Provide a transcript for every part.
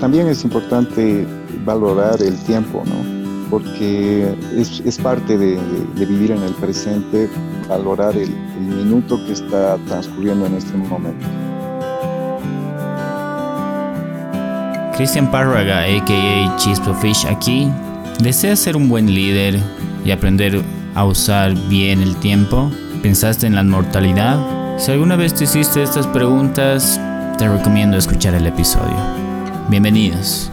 también es importante valorar el tiempo, ¿no? porque es, parte de, vivir en el presente, valorar el, minuto que está transcurriendo en este momento. Christian Parraga, a.k.a. Chispo Fish, aquí. ¿Deseas ser un buen líder y aprender a usar bien el tiempo? ¿Pensaste en la mortalidad? Si alguna vez te hiciste estas preguntas, te recomiendo escuchar el episodio. Bienvenidos.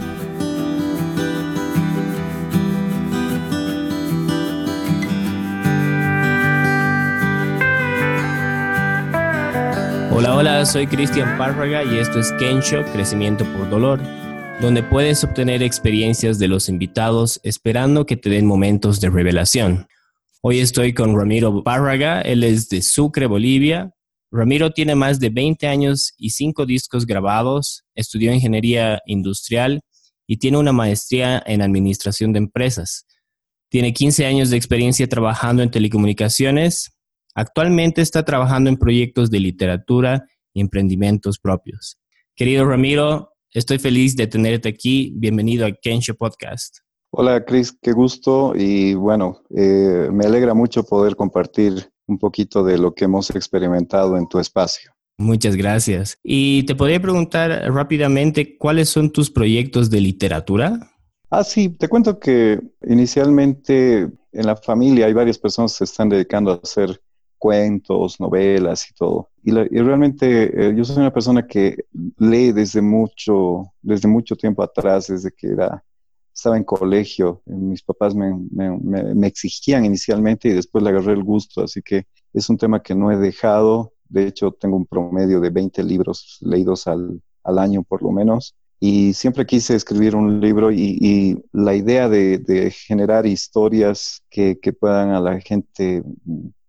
Hola, hola, soy Cristian Párraga y esto es Kensho, Crecimiento por Dolor donde puedes obtener experiencias de los invitados esperando que te den momentos de revelación. Hoy estoy con Ramiro Barraga, él es de Sucre, Bolivia. Ramiro tiene más de 20 años y 5 discos grabados, estudió ingeniería industrial y tiene una maestría en administración de empresas. Tiene 15 años de experiencia trabajando en telecomunicaciones. Actualmente está trabajando en proyectos de literatura y emprendimientos propios. Querido Ramiro, Estoy feliz de tenerte aquí. Bienvenido a Kensho Podcast. Hola, Chris, qué gusto. Y bueno, eh, me alegra mucho poder compartir un poquito de lo que hemos experimentado en tu espacio. Muchas gracias. Y te podría preguntar rápidamente, ¿cuáles son tus proyectos de literatura? Ah, sí, te cuento que inicialmente en la familia hay varias personas que se están dedicando a hacer cuentos, novelas y todo. Y, realmente eh, yo soy una persona que lee desde mucho, desde mucho tiempo atrás, desde que era, estaba en colegio. Mis papás me, me, exigían inicialmente y después le agarré el gusto, así que es un tema que no he dejado. De hecho, tengo un promedio de 20 libros leídos al, al año por lo menos. Y siempre quise escribir un libro y, la idea de, de generar historias que, que, puedan a la gente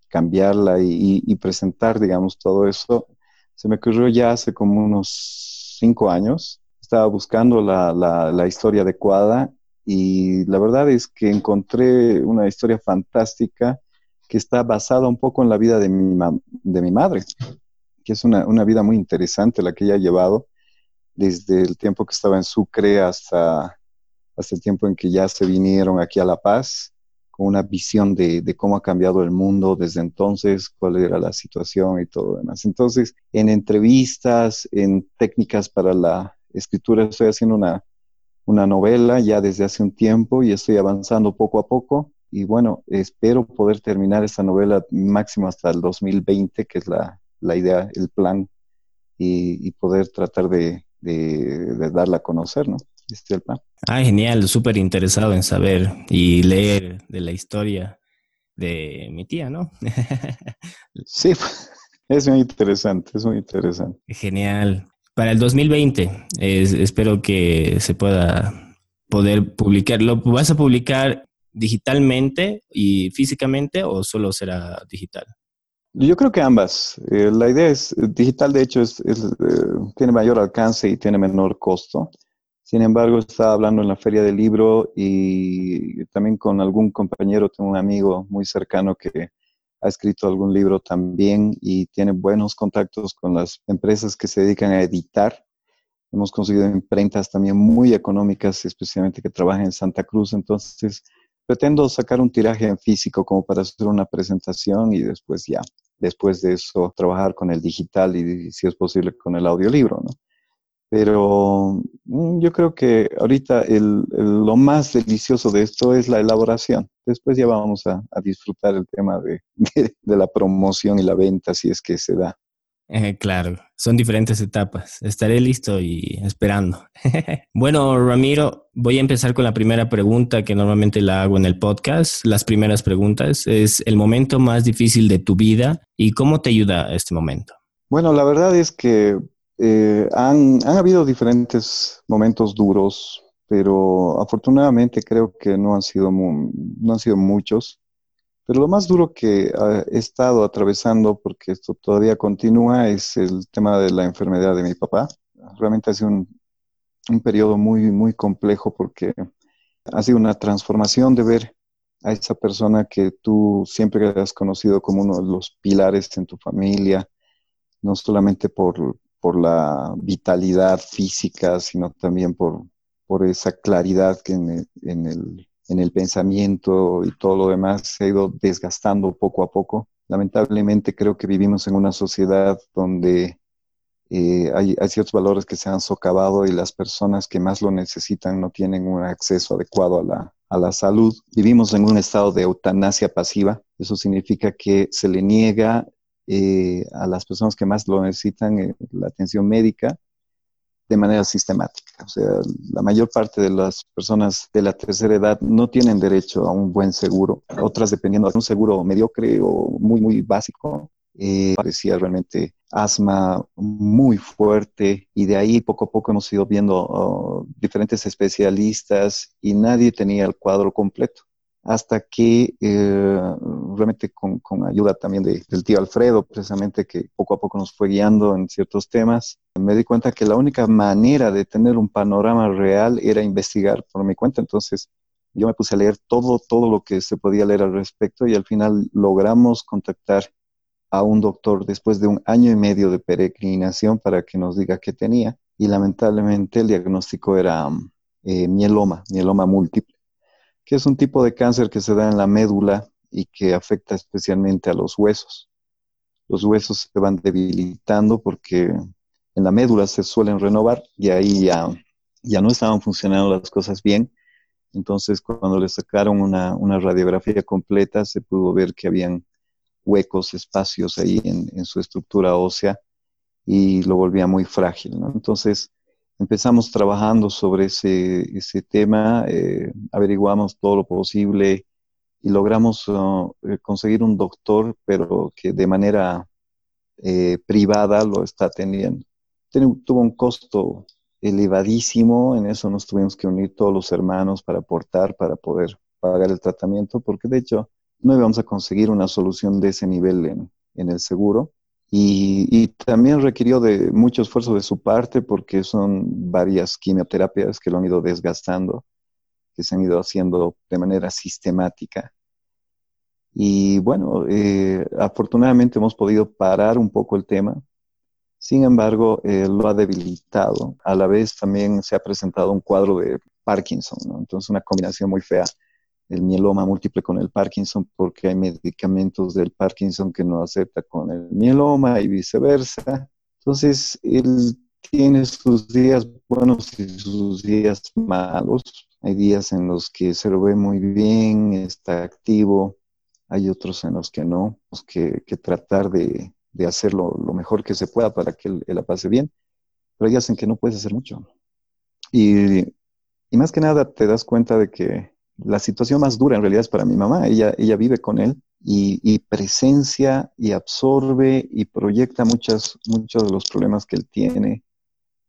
cambiarla y, presentar, digamos, todo eso, se me ocurrió ya hace como unos cinco años. Estaba buscando la, la, historia adecuada y la verdad es que encontré una historia fantástica que está basada un poco en la vida de mi, de mi madre, que es una, una, vida muy interesante la que ella ha llevado desde el tiempo que estaba en Sucre hasta, hasta el tiempo en que ya se vinieron aquí a La Paz con una visión de, cómo ha cambiado el mundo desde entonces, cuál era la situación y todo lo demás. Entonces, en entrevistas, en técnicas para la escritura, estoy haciendo una, una novela ya desde hace un tiempo y estoy avanzando poco a poco. Y bueno, espero poder terminar esta novela máximo hasta el 2020, que es la, la idea, el plan, y, poder tratar de, de darla a conocer, ¿no? Este Ah, genial, súper interesado en saber y leer de la historia de mi tía, ¿no? sí, es muy interesante, es muy interesante. Genial. Para el 2020, espero que se pueda poder publicar. ¿Lo vas a publicar digitalmente y físicamente o solo será digital? Yo creo que ambas. Eh, la idea es, digital de hecho es, eh, tiene mayor alcance y tiene menor costo. Sin embargo, estaba hablando en la feria del libro y también con algún compañero, tengo un amigo muy cercano que ha escrito algún libro también y tiene buenos contactos con las empresas que se dedican a editar. Hemos conseguido imprentas también muy económicas, especialmente que trabajan en Santa Cruz. Entonces, pretendo sacar un tiraje en físico como para hacer una presentación y después ya, después de eso, trabajar con el digital y si es posible con el audiolibro, ¿no? Pero mm, yo creo que ahorita lo más delicioso de esto es la elaboración. Después ya vamos a, disfrutar el tema de, la promoción y la venta, si es que se da. Eh, claro, son diferentes etapas. Estaré listo y esperando. bueno, Ramiro, voy a empezar con la primera pregunta que normalmente la hago en el podcast. Las primeras preguntas es el momento más difícil de tu vida y cómo te ayuda este momento. Bueno, la verdad es que eh, han, han, habido diferentes momentos duros, pero afortunadamente creo que no han sido, no han sido muchos. Pero lo más duro que he estado atravesando, porque esto todavía continúa, es el tema de la enfermedad de mi papá. Realmente ha sido un, un periodo muy, muy complejo porque ha sido una transformación de ver a esa persona que tú siempre has conocido como uno de los pilares en tu familia, no solamente por, por la vitalidad física, sino también por, por esa claridad que en el, en, el, en el pensamiento y todo lo demás se ha ido desgastando poco a poco. Lamentablemente creo que vivimos en una sociedad donde eh, hay, ciertos valores que se han socavado y las personas que más lo necesitan no tienen un acceso adecuado a la, a la salud. Vivimos en un estado de eutanasia pasiva. Eso significa que se le niega eh, a las personas que más lo necesitan eh, la atención médica de manera sistemática. O sea, la mayor parte de las personas de la tercera edad no tienen derecho a un buen seguro. Otras, dependiendo de un seguro mediocre o muy, muy básico, eh, parecía realmente asma muy fuerte y de ahí poco a poco hemos ido viendo oh, diferentes especialistas y nadie tenía el cuadro completo hasta que eh, realmente con, ayuda también del tío Alfredo, precisamente que poco a poco nos fue guiando en ciertos temas, me di cuenta que la única manera de tener un panorama real era investigar por mi cuenta. Entonces yo me puse a leer todo, todo lo que se podía leer al respecto y al final logramos contactar a un doctor después de un año y medio de peregrinación para que nos diga qué tenía. Y lamentablemente el diagnóstico era eh, mieloma, mieloma múltiple que es un tipo de cáncer que se da en la médula y que afecta especialmente a los huesos. Los huesos se van debilitando porque en la médula se suelen renovar y ahí ya, ya no estaban funcionando las cosas bien. Entonces, cuando le sacaron una, radiografía completa, se pudo ver que habían huecos, espacios ahí en, su estructura ósea y lo volvía muy frágil. Entonces, empezamos trabajando sobre ese, ese tema, eh, averiguamos todo lo posible y logramos uh, eh, conseguir un doctor, pero que de manera eh, privada lo está atendiendo. tuvo un costo elevadísimo, en eso nos tuvimos que unir todos los hermanos para aportar, para poder pagar el tratamiento, porque de hecho no íbamos a conseguir una solución de ese nivel en, en el seguro. Y, también requirió de mucho esfuerzo de su parte porque son varias quimioterapias que lo han ido desgastando, que se han ido haciendo de manera sistemática. Y bueno, eh, afortunadamente hemos podido parar un poco el tema. Sin embargo, eh, lo ha debilitado. A la vez también se ha presentado un cuadro de Parkinson, entonces una combinación muy fea el mieloma múltiple con el Parkinson porque hay medicamentos del Parkinson que no acepta con el mieloma y viceversa. Entonces, él tiene sus días buenos y sus días malos. Hay días en los que se lo ve muy bien, está activo, hay otros en los que no. Tenemos que, tratar de, de, hacerlo lo mejor que se pueda para que él, la pase bien, pero hay días en que no puedes hacer mucho. Y, y más que nada te das cuenta de que la situación más dura en realidad es para mi mamá. Ella, ella vive con él y, presencia y absorbe y proyecta muchas, muchos de los problemas que él tiene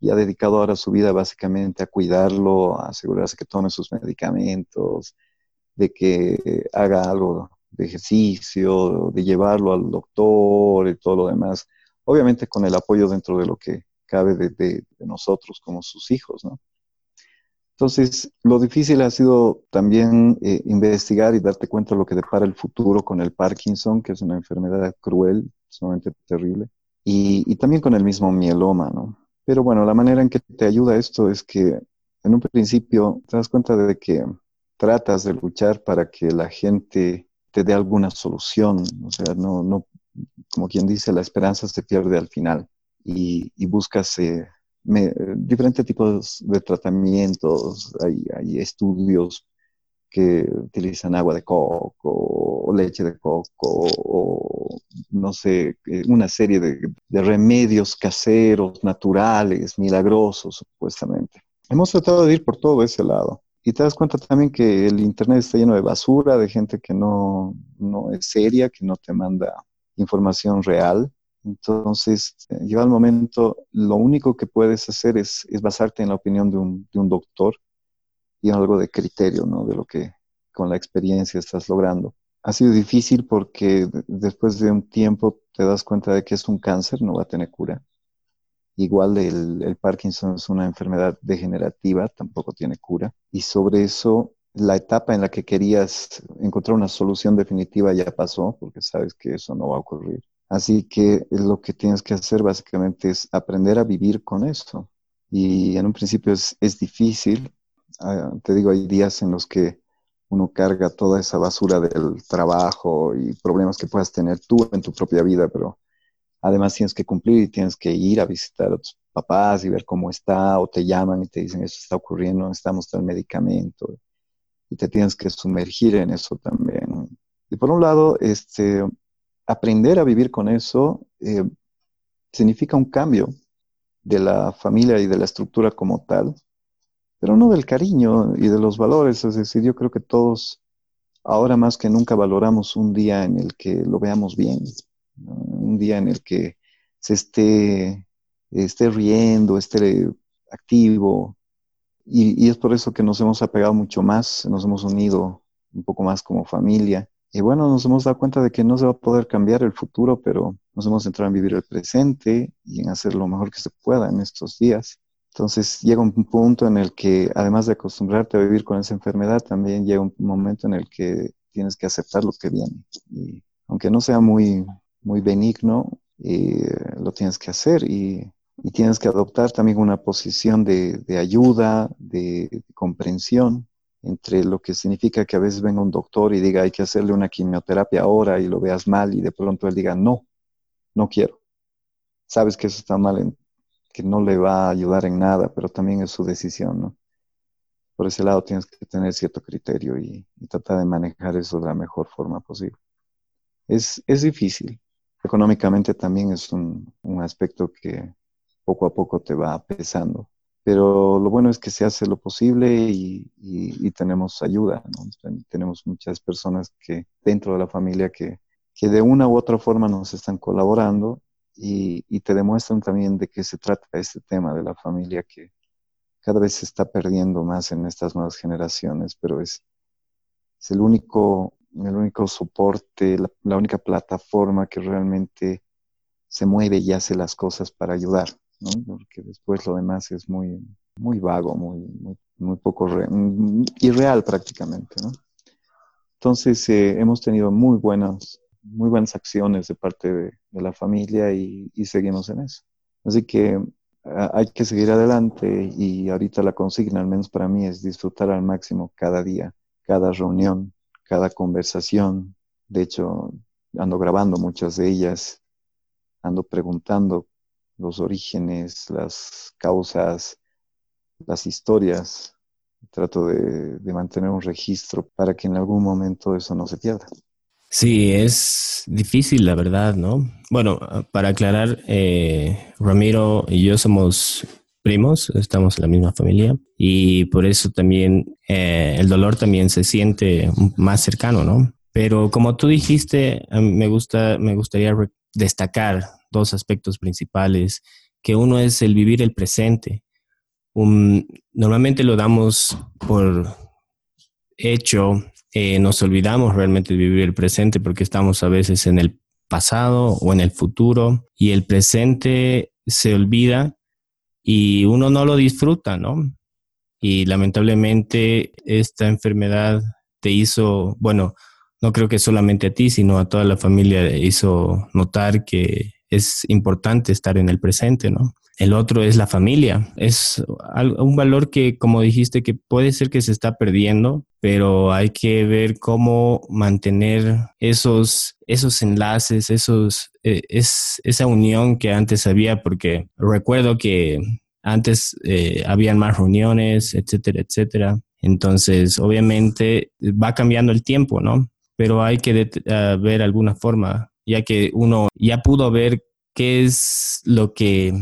y ha dedicado ahora su vida básicamente a cuidarlo, a asegurarse que tome sus medicamentos, de que haga algo de ejercicio, de llevarlo al doctor y todo lo demás. Obviamente con el apoyo dentro de lo que cabe de, de nosotros como sus hijos, ¿no? Entonces, lo difícil ha sido también eh, investigar y darte cuenta de lo que depara el futuro con el Parkinson, que es una enfermedad cruel, sumamente terrible, y, también con el mismo mieloma, ¿no? Pero bueno, la manera en que te ayuda esto es que en un principio te das cuenta de que tratas de luchar para que la gente te dé alguna solución, o sea, no, no como quien dice, la esperanza se pierde al final y, y buscas eh, diferentes tipos de tratamientos, hay, hay, estudios que utilizan agua de coco o leche de coco o no sé, eh, una serie de, de remedios caseros, naturales, milagrosos supuestamente. Hemos tratado de ir por todo ese lado. Y te das cuenta también que el Internet está lleno de basura, de gente que no, no es seria, que no te manda información real. Entonces, llega el momento, lo único que puedes hacer es, basarte en la opinión de un, de un, doctor y en algo de criterio, ¿no? De lo que con la experiencia estás logrando. Ha sido difícil porque después de un tiempo te das cuenta de que es un cáncer, no va a tener cura. Igual el, el Parkinson es una enfermedad degenerativa, tampoco tiene cura. Y sobre eso, la etapa en la que querías encontrar una solución definitiva ya pasó, porque sabes que eso no va a ocurrir Así que lo que tienes que hacer básicamente es aprender a vivir con eso. Y en un principio es, es difícil. Ah, te digo, hay días en los que uno carga toda esa basura del trabajo y problemas que puedas tener tú en tu propia vida, pero además tienes que cumplir y tienes que ir a visitar a tus papás y ver cómo está, o te llaman y te dicen, eso está ocurriendo, necesitamos el medicamento, y te tienes que sumergir en eso también. Y por un lado, este, aprender a vivir con eso eh, significa un cambio de la familia y de la estructura como tal, pero no del cariño y de los valores. Es decir, yo creo que todos ahora más que nunca valoramos un día en el que lo veamos bien, un día en el que se esté, esté riendo, esté activo. Y, es por eso que nos hemos apegado mucho más, nos hemos unido un poco más como familia. Y bueno, nos hemos dado cuenta de que no se va a poder cambiar el futuro, pero nos hemos centrado en vivir el presente y en hacer lo mejor que se pueda en estos días. Entonces llega un punto en el que, además de acostumbrarte a vivir con esa enfermedad, también llega un momento en el que tienes que aceptar lo que viene. Y aunque no sea muy, muy benigno, eh, lo tienes que hacer y, tienes que adoptar también una posición de, ayuda, de, comprensión entre lo que significa que a veces venga un doctor y diga hay que hacerle una quimioterapia ahora y lo veas mal y de pronto él diga no, no quiero. Sabes que eso está mal, que no le va a ayudar en nada, pero también es su decisión, ¿no? Por ese lado tienes que tener cierto criterio y, tratar de manejar eso de la mejor forma posible. Es, es difícil, económicamente también es un, aspecto que poco a poco te va pesando. Pero lo bueno es que se hace lo posible y, tenemos ayuda. Tenemos muchas personas que dentro de la familia que, que de una u otra forma nos están colaborando y, te demuestran también de qué se trata este tema de la familia que cada vez se está perdiendo más en estas nuevas generaciones, pero es, es el único el único soporte, la, única plataforma que realmente se mueve y hace las cosas para ayudar, ¿no? Porque después lo demás es muy, muy vago, muy, muy, poco mm, irreal prácticamente, ¿no? Entonces eh, hemos tenido muy buenas, muy buenas acciones de parte de, la familia y, y, seguimos en eso. Así que hay que seguir adelante y ahorita la consigna, al menos para mí, es disfrutar al máximo cada día, cada reunión, cada conversación. De hecho, ando grabando muchas de ellas, ando preguntando los orígenes, las causas, las historias. Trato de, mantener un registro para que en algún momento eso no se pierda. Sí, es difícil, la verdad, ¿no? Bueno, para aclarar, eh, Ramiro y yo somos primos, estamos en la misma familia y por eso también eh, el dolor también se siente más cercano, ¿no? Pero como tú dijiste, me, gusta, me gustaría destacar dos aspectos principales, que uno es el vivir el presente. normalmente lo damos por hecho, eh, nos olvidamos realmente de vivir el presente porque estamos a veces en el pasado o en el futuro y el presente se olvida y uno no lo disfruta, ¿no? Y lamentablemente esta enfermedad te hizo, bueno, no creo que solamente a ti, sino a toda la familia hizo notar que es importante estar en el presente, ¿no? El otro es la familia. Es un valor que, como dijiste, que puede ser que se está perdiendo, pero hay que ver cómo mantener esos, esos enlaces, esos, eh, es, esa unión que antes había, porque recuerdo que antes eh, habían más reuniones, etcétera, etcétera. Entonces, obviamente va cambiando el tiempo, ¿no? Pero hay que ver alguna forma, ya que uno ya pudo ver qué es lo que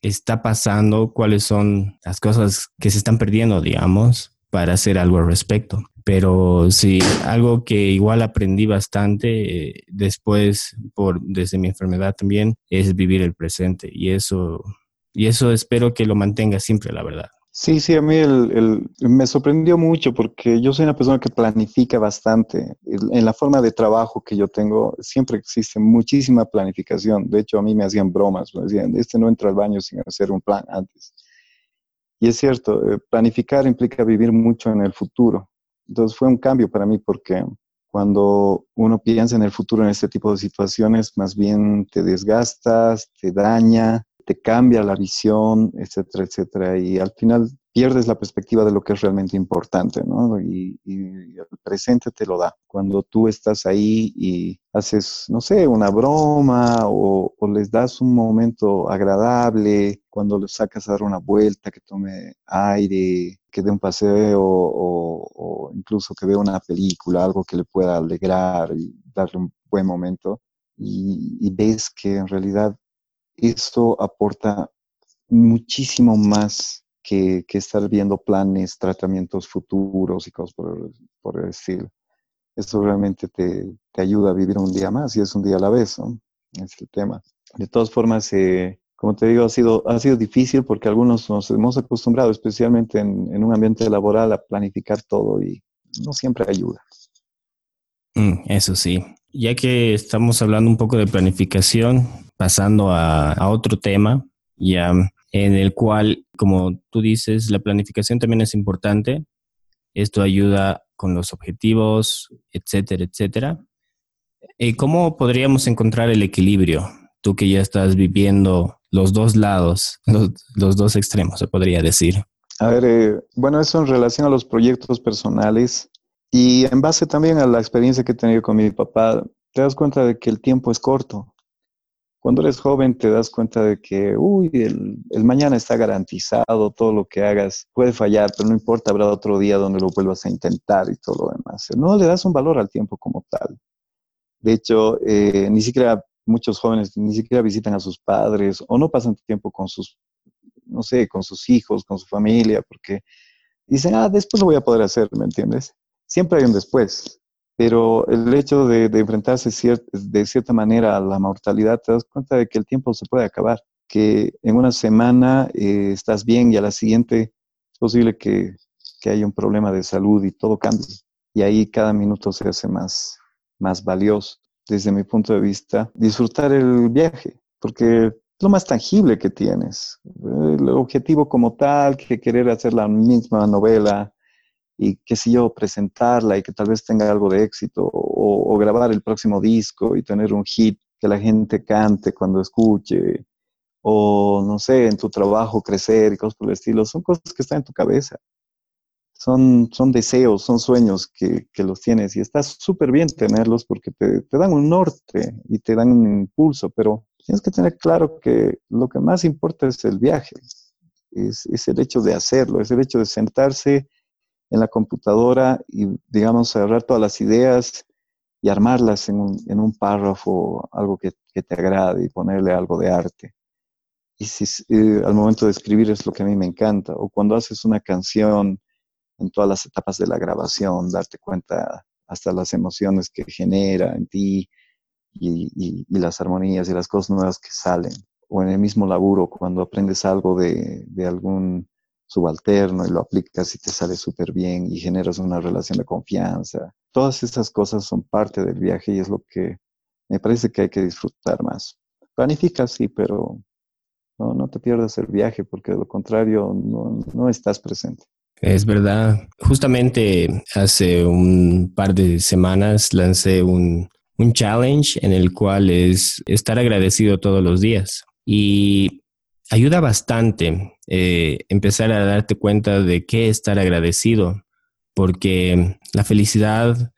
está pasando, cuáles son las cosas que se están perdiendo, digamos, para hacer algo al respecto. Pero sí, algo que igual aprendí bastante eh, después, por, desde mi enfermedad también, es vivir el presente. Y eso, y eso espero que lo mantenga siempre, la verdad. Sí, sí, a mí me sorprendió mucho porque yo soy una persona que planifica bastante. En la forma de trabajo que yo tengo, siempre existe muchísima planificación. De hecho, a mí me hacían bromas, me decían, este no entra al baño sin hacer un plan antes. Y es cierto, eh, planificar implica vivir mucho en el futuro. Entonces fue un cambio para mí porque Cuando uno piensa en el futuro en este tipo de situaciones, más bien te desgastas, te daña, te cambia la visión, etcétera, etcétera. Y al final pierdes la perspectiva de lo que es realmente importante, ¿no? Y, el presente te lo da. Cuando tú estás ahí y haces, no sé, una broma o, les das un momento agradable, cuando les sacas a dar una vuelta, que tome aire, que dé un paseo o, incluso que vea una película, algo que le pueda alegrar y darle un buen momento. Y, y ves que en realidad esto aporta muchísimo más que, estar viendo planes, tratamientos futuros y cosas por, por el estilo. Eso realmente te, ayuda a vivir un día más y es un día a la vez, ¿no? Es el tema. De todas formas, eh, como te digo, ha sido, ha sido difícil porque algunos nos hemos acostumbrado, especialmente en, en un ambiente laboral, a planificar todo y no siempre ayuda. Mm, eso sí. Ya que estamos hablando un poco de planificación, pasando a, otro tema, ya en el cual, como tú dices, la planificación también es importante. Esto ayuda con los objetivos, etcétera, etcétera. Eh, ¿Cómo podríamos encontrar el equilibrio? Tú que ya estás viviendo los dos lados, los, dos extremos, se podría decir. A ver, eh, bueno, eso en relación a los proyectos personales y en base también a la experiencia que he tenido con mi papá, te das cuenta de que el tiempo es corto. Cuando eres joven te das cuenta de que, uy, el, mañana está garantizado, todo lo que hagas puede fallar, pero no importa, habrá otro día donde lo vuelvas a intentar y todo lo demás. No le das un valor al tiempo como tal. De hecho, eh, ni siquiera muchos jóvenes ni siquiera visitan a sus padres o no pasan tiempo con sus, no sé, con sus hijos, con su familia, porque dicen, ah, después lo voy a poder hacer, ¿me entiendes? Siempre hay un después pero el hecho de, enfrentarse de cierta manera a la mortalidad, te das cuenta de que el tiempo se puede acabar, que en una semana eh, estás bien y a la siguiente es posible que, haya un problema de salud y todo cambie. Y ahí cada minuto se hace más, más valioso. Desde mi punto de vista, disfrutar el viaje, porque es lo más tangible que tienes. El objetivo como tal, que querer hacer la misma novela y qué sé yo, presentarla y que tal vez tenga algo de éxito o, grabar el próximo disco y tener un hit que la gente cante cuando escuche o no sé, en tu trabajo crecer y cosas por el estilo, son cosas que están en tu cabeza. Son, son deseos, son sueños que, que los tienes y está súper bien tenerlos porque te, te, dan un norte y te dan un impulso, pero tienes que tener claro que lo que más importa es el viaje, es, es el hecho de hacerlo, es el hecho de sentarse en la computadora y, digamos, cerrar todas las ideas y armarlas en un, en un párrafo, algo que, que, te agrade y ponerle algo de arte. Y si eh, al momento de escribir es lo que a mí me encanta, o cuando haces una canción en todas las etapas de la grabación, darte cuenta hasta las emociones que genera en ti y, y, y las armonías y las cosas nuevas que salen. O en el mismo laburo, cuando aprendes algo de, de algún subalterno y lo aplicas y te sale súper bien y generas una relación de confianza. Todas esas cosas son parte del viaje y es lo que me parece que hay que disfrutar más. Planifica, sí, pero no, no te pierdas el viaje porque de lo contrario no, no estás presente. Es verdad. Justamente hace un par de semanas lancé un, un challenge en el cual es estar agradecido todos los días. Y ayuda bastante eh, empezar a darte cuenta de qué estar agradecido, porque la felicidad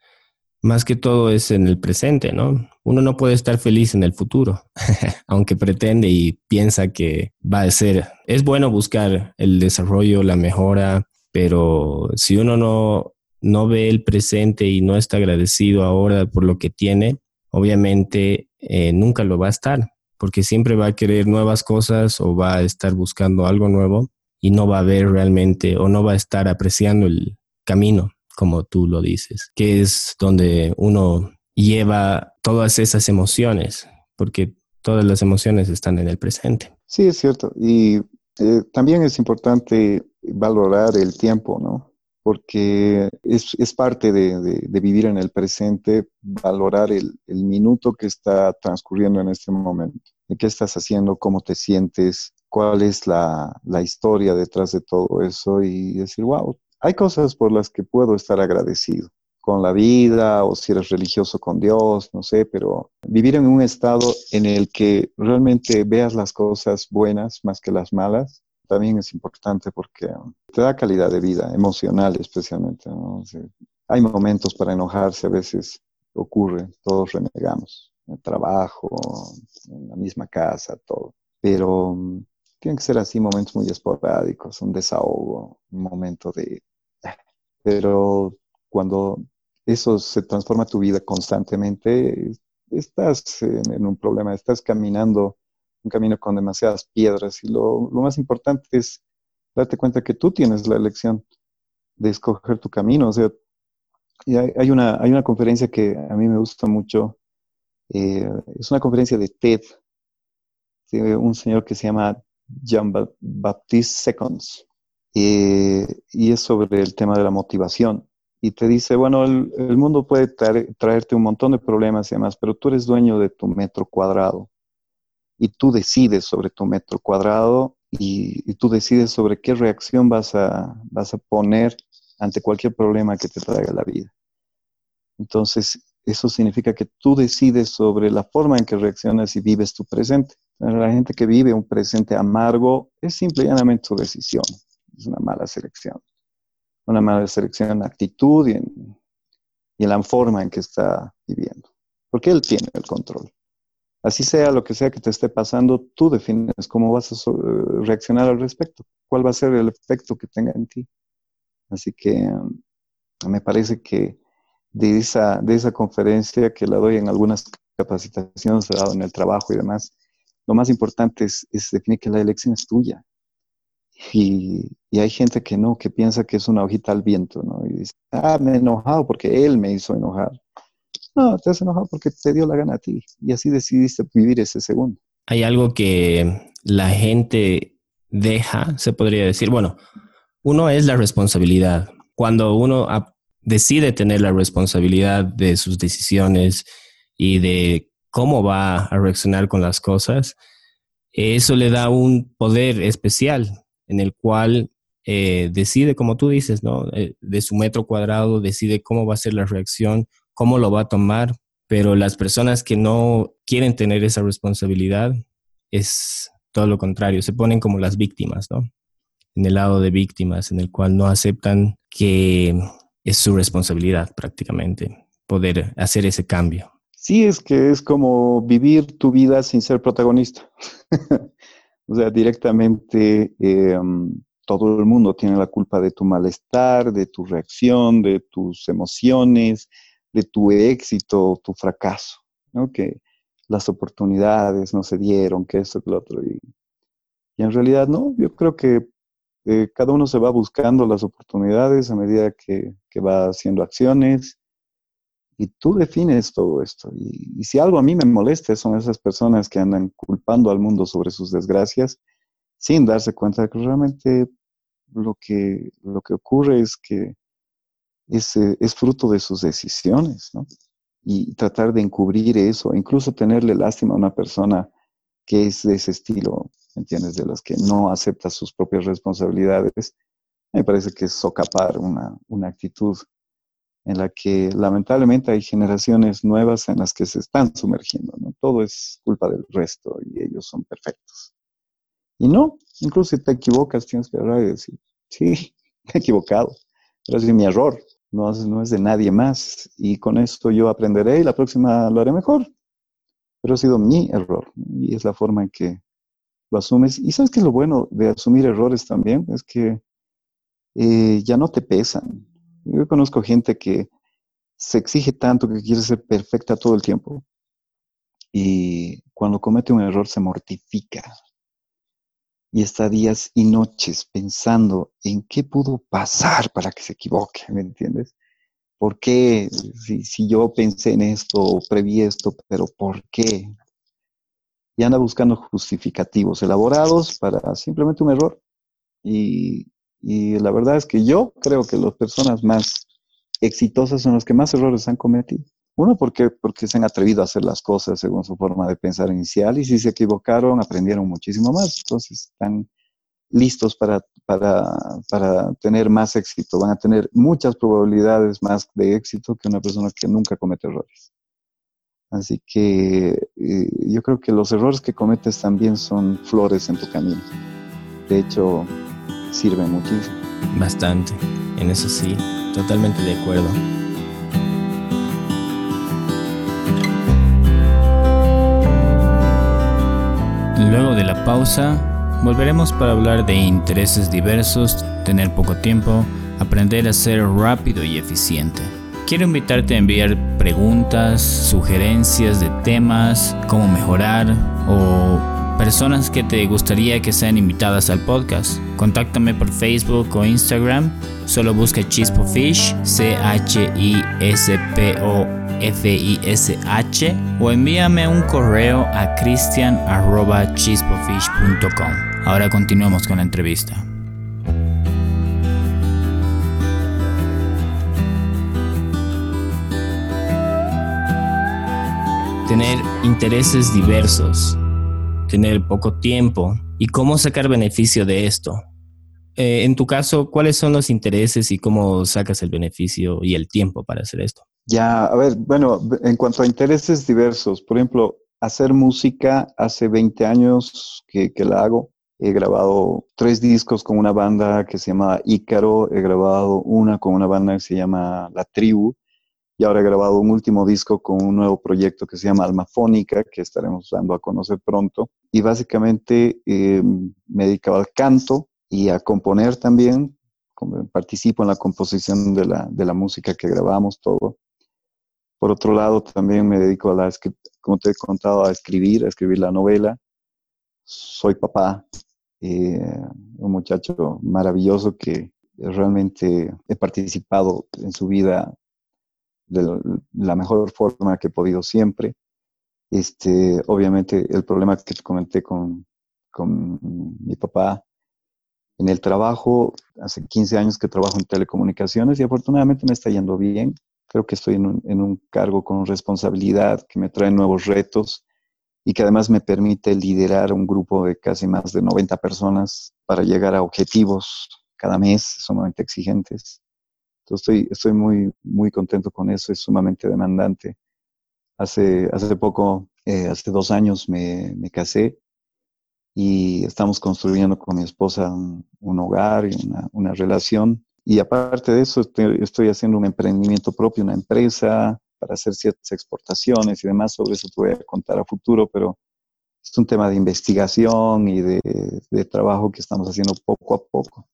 más que todo es en el presente, ¿no? Uno no puede estar feliz en el futuro, aunque pretende y piensa que va a ser. Es bueno buscar el desarrollo, la mejora, pero si uno no, no ve el presente y no está agradecido ahora por lo que tiene, obviamente eh, nunca lo va a estar porque siempre va a querer nuevas cosas o va a estar buscando algo nuevo y no va a ver realmente o no va a estar apreciando el camino, como tú lo dices, que es donde uno lleva todas esas emociones, porque todas las emociones están en el presente. Sí, es cierto. Y eh, también es importante valorar el tiempo, ¿no? Porque es, parte de, vivir en el presente, valorar el, el minuto que está transcurriendo en este momento de qué estás haciendo, cómo te sientes, cuál es la, la, historia detrás de todo eso y decir, wow, hay cosas por las que puedo estar agradecido, con la vida o si eres religioso con Dios, no sé, pero vivir en un estado en el que realmente veas las cosas buenas más que las malas, también es importante porque te da calidad de vida, emocional especialmente. hay momentos para enojarse, a veces ocurre, todos renegamos, en el trabajo, en la misma casa, todo. Pero mm, tienen que ser así momentos muy esporádicos, un desahogo, un momento de... Pero cuando eso se transforma tu vida constantemente, estás en un problema, estás caminando un camino con demasiadas piedras y lo, más importante es darte cuenta que tú tienes la elección de escoger tu camino. O sea, hay, una, hay una conferencia que a mí me gusta mucho, eh, es una conferencia de TED, de un señor que se llama Jean Baptiste Seconds, y es sobre el tema de la motivación. Y te dice, bueno, el, mundo puede traerte un montón de problemas y demás, pero tú eres dueño de tu metro cuadrado y tú decides sobre tu metro cuadrado y, tú decides sobre qué reacción vas a, vas a poner ante cualquier problema que te traiga la vida. Entonces, eso significa que tú decides sobre la forma en que reaccionas y vives tu presente. La gente que vive un presente amargo es simplemente su decisión, es una mala selección. Una mala selección en actitud y en, y en la forma en que está viviendo. Porque él tiene el control. Así sea lo que sea que te esté pasando, tú defines cómo vas a reaccionar al respecto, cuál va a ser el efecto que tenga en ti. Así que um, me parece que de esa, de esa conferencia que la doy en algunas capacitaciones, dado en el trabajo y demás, lo más importante es, definir que la elección es tuya. Y, y, hay gente que no, que piensa que es una hojita al viento, ¿no? Y dice, ah, me he enojado porque él me hizo enojar. No, te has enojado porque te dio la gana a ti y así decidiste vivir ese segundo. Hay algo que la gente deja, se podría decir. Bueno, uno es la responsabilidad. Cuando uno decide tener la responsabilidad de sus decisiones y de cómo va a reaccionar con las cosas, eso le da un poder especial en el cual eh, decide, como tú dices, ¿no? Eh, de su metro cuadrado, decide cómo va a ser la reacción, cómo lo va a tomar, pero las personas que no quieren tener esa responsabilidad es todo lo contrario, se ponen como las víctimas, ¿no? En el lado de víctimas, en el cual no aceptan que es su responsabilidad prácticamente poder hacer ese cambio. Sí, es que es como vivir tu vida sin ser protagonista. o sea, directamente em, todo el mundo tiene la culpa de tu malestar, de tu reacción, de tus emociones, de tu éxito, tu fracaso. Que las oportunidades no se dieron, que esto, que lo otro. Y, en realidad no, yo creo que eh, cada uno se va buscando las oportunidades a medida que, va haciendo acciones y tú defines todo esto. Y, si algo a mí me molesta son esas personas que andan culpando al mundo sobre sus desgracias sin darse cuenta de que realmente lo que, lo que ocurre es que es, fruto de sus decisiones, ¿no? Y tratar de encubrir eso, incluso tenerle lástima a una persona que es de ese estilo, ¿entiendes? De las que no acepta sus propias responsabilidades, me parece que es socapar una, una actitud en la que lamentablemente hay generaciones nuevas en las que se están sumergiendo, ¿no? Todo es culpa del resto y ellos son perfectos. Y no, incluso si te equivocas, tienes que hablar y decir, sí, me he equivocado, pero es mi error no es, de nadie más. Y con esto yo aprenderé y la próxima lo haré mejor. Pero ha sido mi error y es la forma en que lo asumes. Y sabes que lo bueno de asumir errores también es que eh, ya no te pesan. Yo conozco gente que se exige tanto que quiere ser perfecta todo el tiempo y cuando comete un error se mortifica, y está días y noches pensando en qué pudo pasar para que se equivoque, ¿me entiendes? ¿Por qué? Si, yo pensé en esto o preví esto, pero ¿por qué? Y anda buscando justificativos elaborados para simplemente un error. Y, y la verdad es que yo creo que las personas más exitosas son las que más errores han cometido. Uno, porque, porque se han atrevido a hacer las cosas según su forma de pensar inicial y si se equivocaron, aprendieron muchísimo más. Entonces, están listos para, para, tener más éxito, van a tener muchas probabilidades más de éxito que una persona que nunca comete errores. Así que eh, yo creo que los errores que cometes también son flores en tu camino. De hecho, sirven muchísimo. Bastante, en eso sí, totalmente de acuerdo. Luego de la pausa, Volveremos para hablar de intereses diversos, tener poco tiempo, aprender a ser rápido y eficiente. Quiero invitarte a enviar preguntas, sugerencias de temas, cómo mejorar o personas que te gustaría que sean invitadas al podcast. Contáctame por Facebook o Instagram. Solo busca Chispo Fish, C-H-I-S-P-O F-I-S-H o envíame un correo a cristian.chispofish.com. Ahora continuamos con la entrevista. Tener intereses diversos, tener poco tiempo y cómo sacar beneficio de esto. Eh, en tu caso, ¿cuáles son los intereses y cómo sacas el beneficio y el tiempo para hacer esto? Ya, a ver, bueno, en cuanto a intereses diversos, por ejemplo, hacer música hace 20 años que, la hago. He grabado tres discos con una banda que se llama Ícaro, he grabado una con una banda que se llama La Tribu, y ahora he grabado un último disco con un nuevo proyecto que se llama Almafónica, que estaremos dando a conocer pronto. Y básicamente eh, me dedicaba al canto y a componer también. Participo en la composición de la, de la música que grabamos, todo. Por otro lado, también me dedico a la, como te he contado, a escribir, a escribir la novela. Soy papá, eh, un muchacho maravilloso que realmente he participado en su vida de la mejor forma que he podido siempre. Este, obviamente el problema que te comenté con, con mi papá en el trabajo, hace 15 años que trabajo en telecomunicaciones y afortunadamente me está yendo bien creo que estoy en un, cargo con responsabilidad que me trae nuevos retos y que además me permite liderar un grupo de casi más de 90 personas para llegar a objetivos cada mes sumamente exigentes. Entonces estoy, estoy muy, muy contento con eso, es sumamente demandante. Hace, hace poco, eh, hace dos años me, me, casé y estamos construyendo con mi esposa un, hogar y una, una relación y aparte de eso, estoy, haciendo un emprendimiento propio, una empresa para hacer ciertas exportaciones y demás. Sobre eso te voy a contar a futuro, pero es un tema de investigación y de, trabajo que estamos haciendo poco a poco.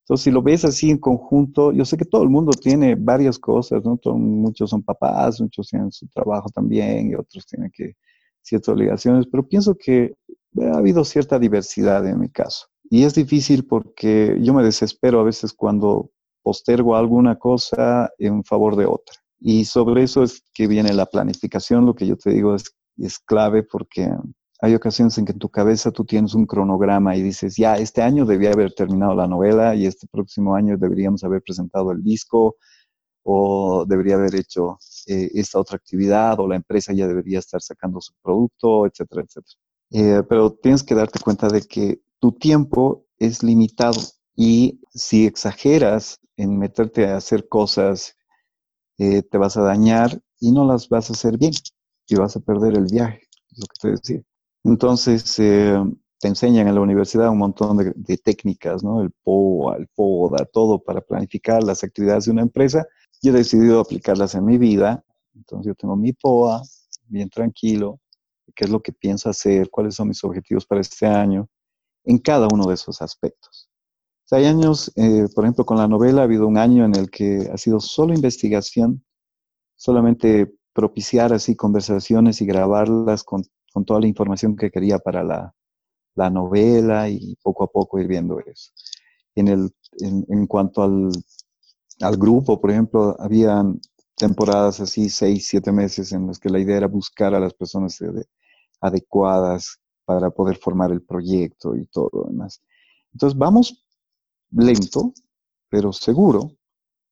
Entonces, si lo ves así en conjunto, yo sé que todo el mundo tiene varias cosas, ¿no? muchos son papás, muchos tienen su trabajo también y otros tienen que ciertas obligaciones, pero pienso que ha habido cierta diversidad en mi caso. Y es difícil porque yo me desespero a veces cuando postergo alguna cosa en favor de otra. Y sobre eso es que viene la planificación. Lo que yo te digo es, es clave porque hay ocasiones en que en tu cabeza tú tienes un cronograma y dices, ya, este año debía haber terminado la novela y este próximo año deberíamos haber presentado el disco o debería haber hecho eh, esta otra actividad o la empresa ya debería estar sacando su producto, etcétera, etcétera. Eh, pero tienes que darte cuenta de que tu tiempo es limitado y si exageras en meterte a hacer cosas, eh, te vas a dañar y no las vas a hacer bien y vas a perder el viaje, es lo que te decía. Entonces, eh, te enseñan en la universidad un montón de, técnicas, ¿no? El POA, el FODA, todo para planificar las actividades de una empresa. Yo he decidido aplicarlas en mi vida. Entonces, yo tengo mi POA, bien tranquilo, qué es lo que pienso hacer, cuáles son mis objetivos para este año, en cada uno de esos aspectos. hay años, eh, por ejemplo, con la novela ha habido un año en el que ha sido solo investigación, solamente propiciar así conversaciones y grabarlas con, toda la información que quería para la, novela y poco a poco ir viendo eso. En, el, en, cuanto al, grupo, por ejemplo, habían temporadas así, seis, siete meses en las que la idea era buscar a las personas adecuadas para poder formar el proyecto y todo lo demás. Entonces vamos lento, pero seguro,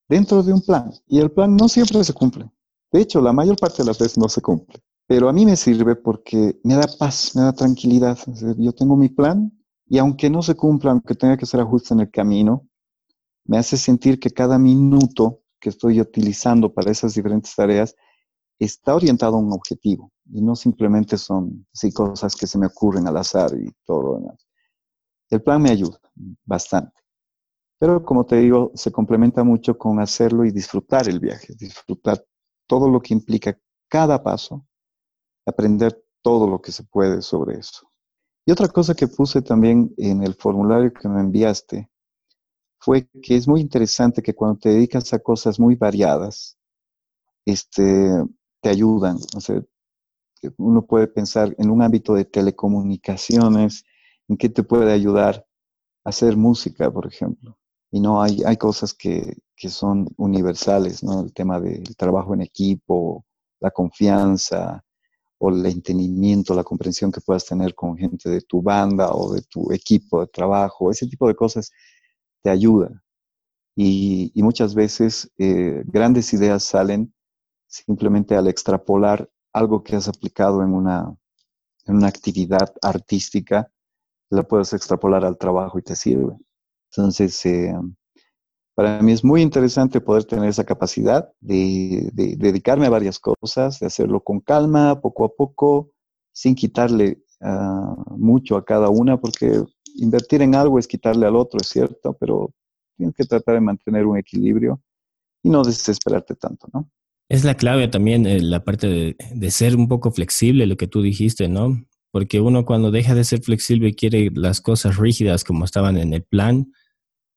dentro de un plan. Y el plan no siempre se cumple. De hecho, la mayor parte de las veces no se cumple. Pero a mí me sirve porque me da paz, me da tranquilidad. Yo tengo mi plan Y aunque no se cumpla, aunque tenga que hacer ajustes en el camino, me hace sentir que cada minuto que estoy utilizando para esas diferentes tareas está orientado a un objetivo y no simplemente son así cosas que se me ocurren al azar y todo. El plan me ayuda bastante. Pero como te digo, se complementa mucho con hacerlo y disfrutar el viaje, disfrutar todo lo que implica cada paso, aprender todo lo que se puede sobre eso. Y otra cosa que puse también en el formulario que me enviaste fue que es muy interesante que cuando te dedicas a cosas muy variadas, este, te ayudan. O sea, uno puede pensar en un ámbito de telecomunicaciones, en qué te puede ayudar a hacer música, por ejemplo. Y no hay, cosas que, que son universales, ¿no? El tema del trabajo en equipo, la confianza, o el entendimiento, la comprensión que puedas tener con gente de tu banda o de tu equipo de trabajo, ese tipo de cosas te ayuda. Y, muchas veces eh, grandes ideas salen simplemente al extrapolar algo que has aplicado en una, en una actividad artística, la puedes extrapolar al trabajo y te sirve. Entonces, eh, para mí es muy interesante poder tener esa capacidad de, dedicarme a varias cosas, de hacerlo con calma, poco a poco, sin quitarle ah, mucho a cada una, porque invertir en algo es quitarle al otro, es cierto, pero tienes que tratar de mantener un equilibrio y no desesperarte tanto, ¿no? Es la clave también eh, la parte de, ser un poco flexible, lo que tú dijiste, ¿no? Porque uno cuando deja de ser flexible y quiere las cosas rígidas como estaban en el plan,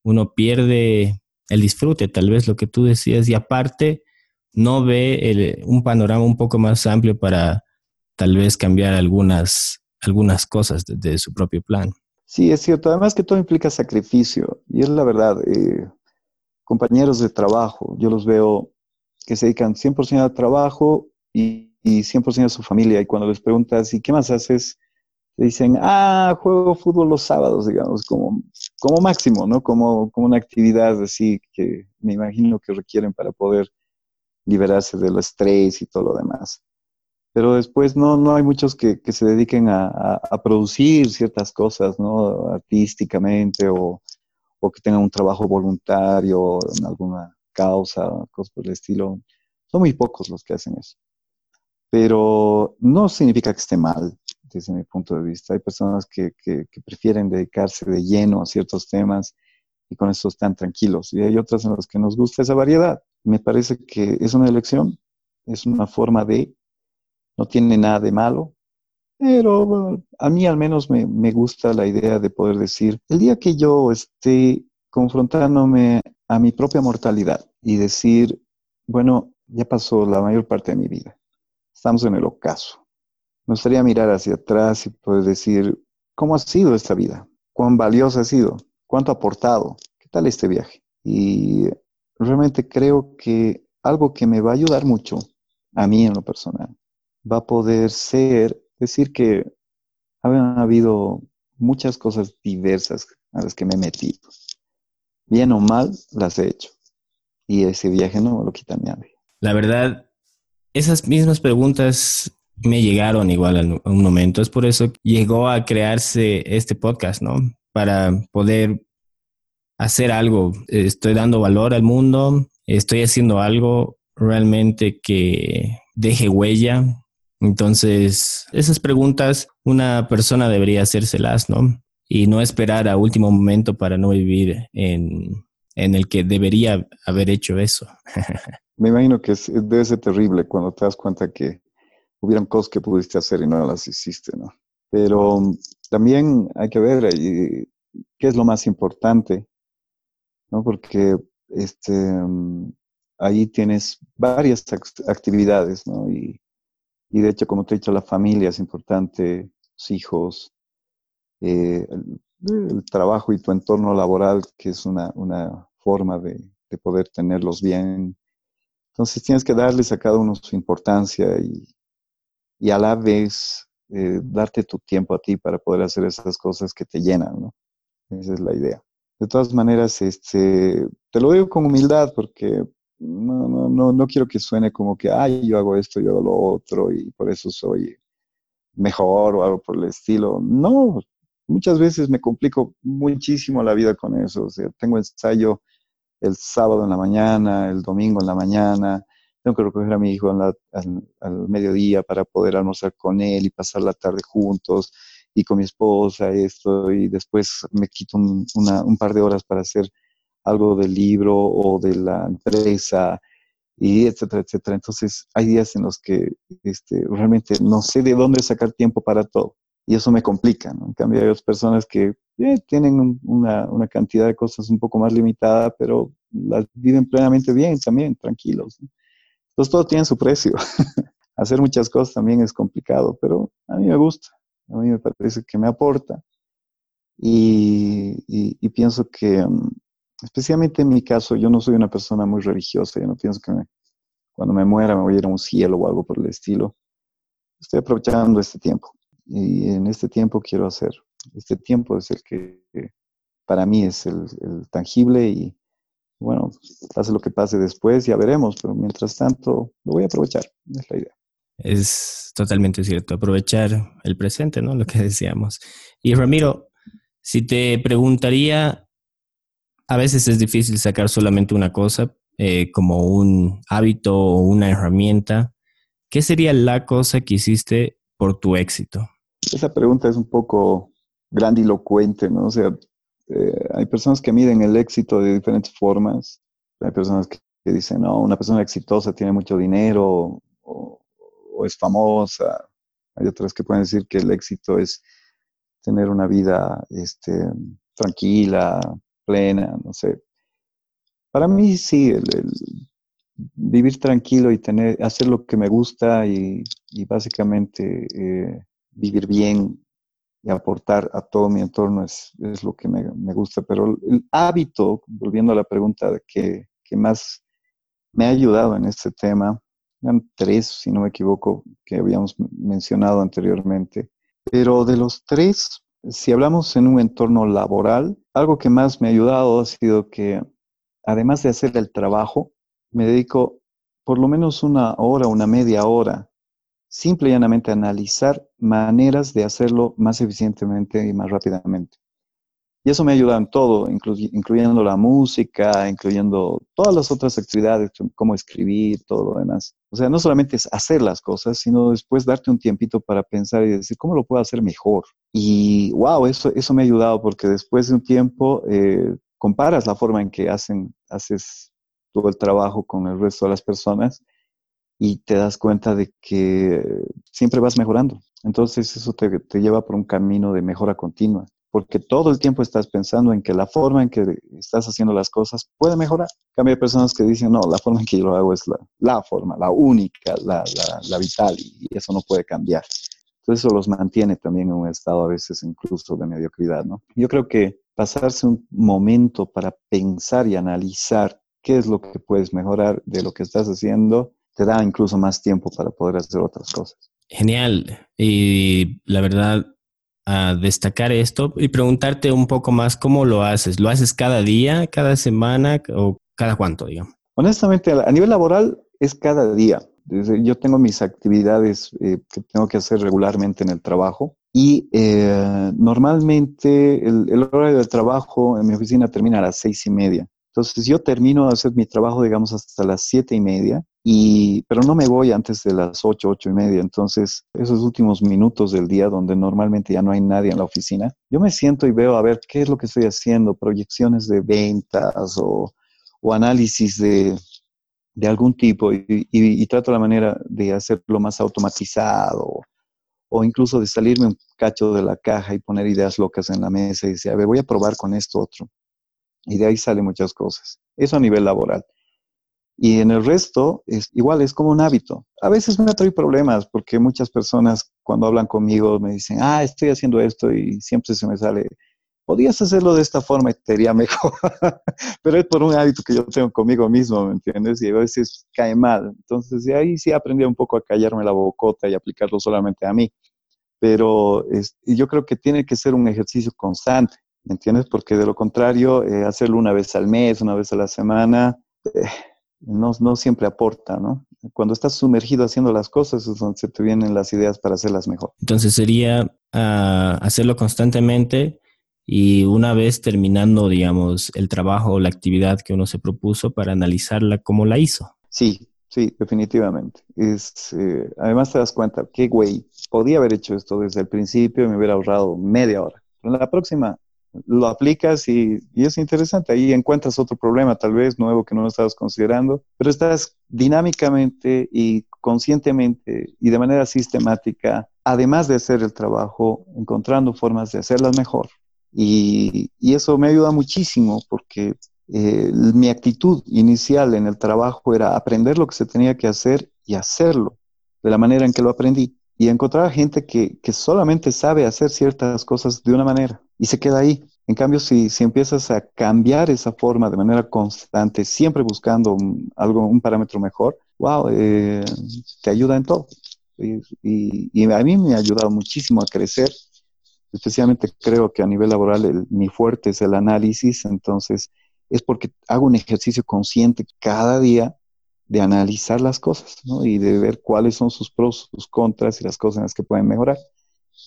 uno pierde el disfrute, tal vez lo que tú decías, y aparte no ve un panorama un poco más amplio para tal vez cambiar algunas, algunas cosas de su propio plan. Sí, es cierto. Además que todo implica sacrificio. Y es la verdad. Eh, compañeros de trabajo, yo los veo que se dedican 100% al trabajo y, 100% a su familia. Y cuando les preguntas, ¿y qué más haces? Te dicen, ah, juego fútbol los sábados, digamos, como, como máximo, ¿no? Como, como una actividad así que me imagino que requieren para poder liberarse del estrés y todo lo demás pero después no, no hay muchos que, que se dediquen a, a, producir ciertas cosas, ¿no? Artísticamente o, o, que tengan un trabajo voluntario en alguna causa, cosas por el estilo. Son muy pocos los que hacen eso. Pero no significa que esté mal, desde mi punto de vista. Hay personas que, prefieren dedicarse de lleno a ciertos temas y con eso están tranquilos. Y hay otras en las que nos gusta esa variedad. Me parece que es una elección, es una forma de no tiene nada de malo, pero a mí al menos me, gusta la idea de poder decir, el día que yo esté confrontándome a mi propia mortalidad y decir, bueno, ya pasó la mayor parte de mi vida, estamos en el ocaso. Me gustaría mirar hacia atrás y poder decir, ¿cómo ha sido esta vida? ¿Cuán valiosa ha sido? ¿Cuánto ha aportado? ¿Qué tal este viaje? Y realmente creo que algo que me va a ayudar mucho a mí en lo personal va a poder ser, decir que han habido muchas cosas diversas a las que me he metido. Bien o mal, las he hecho. Y ese viaje no me lo quita nadie. La verdad, esas mismas preguntas me llegaron igual en un momento. Es por eso que llegó a crearse este podcast, ¿no? Para poder hacer algo. Estoy dando valor al mundo, estoy haciendo algo realmente que deje huella, entonces, esas preguntas una persona debería hacérselas, ¿no? Y no esperar a último momento para no vivir en, el que debería haber hecho eso. Me imagino que debe ser terrible cuando te das cuenta que hubieran cosas que pudiste hacer y no las hiciste, ¿no? Pero también hay que ver ahí qué es lo más importante, ¿no? Porque este, ahí tienes varias actividades, ¿no? Y y de hecho, como te he dicho, la familia es importante, los hijos, eh, el, trabajo y tu entorno laboral, que es una, forma de, poder tenerlos bien. Entonces tienes que darles a cada uno su importancia y, y a la vez eh, darte tu tiempo a ti para poder hacer esas cosas que te llenan, ¿no? Esa es la idea. De todas maneras, este, te lo digo con humildad porque no, no, no, no quiero que suene como que, ay, yo hago esto, yo hago lo otro y por eso soy mejor o algo por el estilo. No, muchas veces me complico muchísimo la vida con eso. O sea, tengo ensayo el sábado en la mañana, el domingo en la mañana, tengo que recoger a mi hijo al, mediodía para poder almorzar con él y pasar la tarde juntos y con mi esposa, esto, y después me quito un, un par de horas para hacer algo del libro o de la empresa, y etcétera, etcétera. Entonces, hay días en los que este, realmente no sé de dónde sacar tiempo para todo. Y eso me complica, ¿no? En cambio, hay otras personas que eh, tienen una, una, cantidad de cosas un poco más limitada, pero las viven plenamente bien también, tranquilos. Entonces, todo tiene su precio. Hacer muchas cosas también es complicado, pero a mí me gusta, a mí me parece que me aporta. Y, y, pienso que, mm, especialmente en mi caso, yo no soy una persona muy religiosa, yo no pienso que cuando me muera me voy a ir a un cielo o algo por el estilo. Estoy aprovechando este tiempo y en este tiempo quiero hacer. Este tiempo es el que, para mí es el, tangible y bueno, pase lo que pase después, ya veremos, pero mientras tanto lo voy a aprovechar, es la idea. Es totalmente cierto, aprovechar el presente, ¿no? Lo que decíamos. Y Ramiro, si te preguntaría, a veces es difícil sacar solamente una cosa eh, como un hábito o una herramienta. ¿Qué sería la cosa que hiciste por tu éxito? Esa pregunta es un poco grandilocuente, ¿no? O sea, eh, hay personas que miden el éxito de diferentes formas. Hay personas que, dicen, no, una persona exitosa tiene mucho dinero o, es famosa. Hay otras que pueden decir que el éxito es tener una vida este, tranquila, plena, no sé. Para mí sí, el, vivir tranquilo y tener, hacer lo que me gusta y, básicamente eh, vivir bien y aportar a todo mi entorno es, es lo que me, me, gusta. Pero el hábito, volviendo a la pregunta que, que más me ha ayudado en este tema, eran tres, si no me equivoco, que habíamos mencionado anteriormente. Pero de los tres, si hablamos en un entorno laboral, algo que más me ha ayudado ha sido que, además de hacer el trabajo, me dedico por lo menos una hora, una media hora simple y llanamente analizar maneras de hacerlo más eficientemente y más rápidamente. Y eso me ha ayudado en todo, incluyendo la música, incluyendo todas las otras actividades, cómo escribir, todo lo demás. O sea, no solamente es hacer las cosas, sino después darte un tiempito para pensar y decir, ¿cómo lo puedo hacer mejor? Y wow, eso, eso me ha ayudado porque después de un tiempo eh, comparas la forma en que hacen, haces todo el trabajo con el resto de las personas y te das cuenta de que siempre vas mejorando. Entonces eso te, lleva por un camino de mejora continua, porque todo el tiempo estás pensando en que la forma en que estás haciendo las cosas puede mejorar. Cambia personas que dicen, no, la forma en que yo lo hago es la, forma, la única, la, la, vital, y eso no puede cambiar. Entonces eso los mantiene también en un estado a veces incluso de mediocridad, ¿no? Yo creo que pasarse un momento para pensar y analizar qué es lo que puedes mejorar de lo que estás haciendo te da incluso más tiempo para poder hacer otras cosas. Genial. Y la verdad, a destacar esto y preguntarte un poco más cómo lo haces. ¿Lo haces cada día, cada semana o cada cuánto, digamos? Honestamente, a nivel laboral es cada día. Yo tengo mis actividades eh, que tengo que hacer regularmente en el trabajo y eh, normalmente el, el, horario de trabajo en mi oficina termina a las seis y media. Entonces yo termino de hacer mi trabajo, digamos, hasta las siete y media, y, pero no me voy antes de las ocho, ocho y media. Entonces, esos últimos minutos del día donde normalmente ya no hay nadie en la oficina, yo me siento y veo a ver qué es lo que estoy haciendo, proyecciones de ventas o, o análisis de, de, algún tipo y, y, trato la manera de hacerlo más automatizado o incluso de salirme un cacho de la caja y poner ideas locas en la mesa y decir, a ver, voy a probar con esto otro. Y de ahí salen muchas cosas. Eso a nivel laboral. Y en el resto, es, igual es como un hábito. A veces me trae problemas porque muchas personas cuando hablan conmigo me dicen, ah, estoy haciendo esto y siempre se me sale, podías hacerlo de esta forma y te iría mejor. Pero es por un hábito que yo tengo conmigo mismo, ¿me entiendes? Y a veces cae mal. Entonces, de ahí sí aprendí un poco a callarme la bocota y aplicarlo solamente a mí. Pero es, yo creo que tiene que ser un ejercicio constante. ¿me entiendes? Porque de lo contrario, eh, hacerlo una vez al mes, una vez a la semana, eh, no, no, siempre aporta, ¿no? Cuando estás sumergido haciendo las cosas es donde se te vienen las ideas para hacerlas mejor. Entonces sería ah, hacerlo constantemente y una vez terminando, digamos, el trabajo o la actividad que uno se propuso para analizarla cómo la hizo. Sí, sí, definitivamente. Es, eh, además te das cuenta, qué güey, podía haber hecho esto desde el principio y me hubiera ahorrado media hora. En la próxima lo aplicas y, es interesante. Ahí encuentras otro problema tal vez nuevo que no estabas considerando, pero estás dinámicamente y conscientemente y de manera sistemática, además de hacer el trabajo, encontrando formas de hacerlas mejor. Y, eso me ayuda muchísimo porque eh, mi actitud inicial en el trabajo era aprender lo que se tenía que hacer y hacerlo de la manera en que lo aprendí. Y encontrar gente que, que solamente sabe hacer ciertas cosas de una manera y se queda ahí. En cambio, si, si empiezas a cambiar esa forma de manera constante, siempre buscando un, algo, un parámetro mejor, wow, eh, te ayuda en todo. Y, y, a mí me ha ayudado muchísimo a crecer. Especialmente creo que a nivel laboral mi fuerte es el análisis, entonces es porque hago un ejercicio consciente cada día de analizar las cosas ¿no? y de ver cuáles son sus pros, sus contras y las cosas en las que pueden mejorar.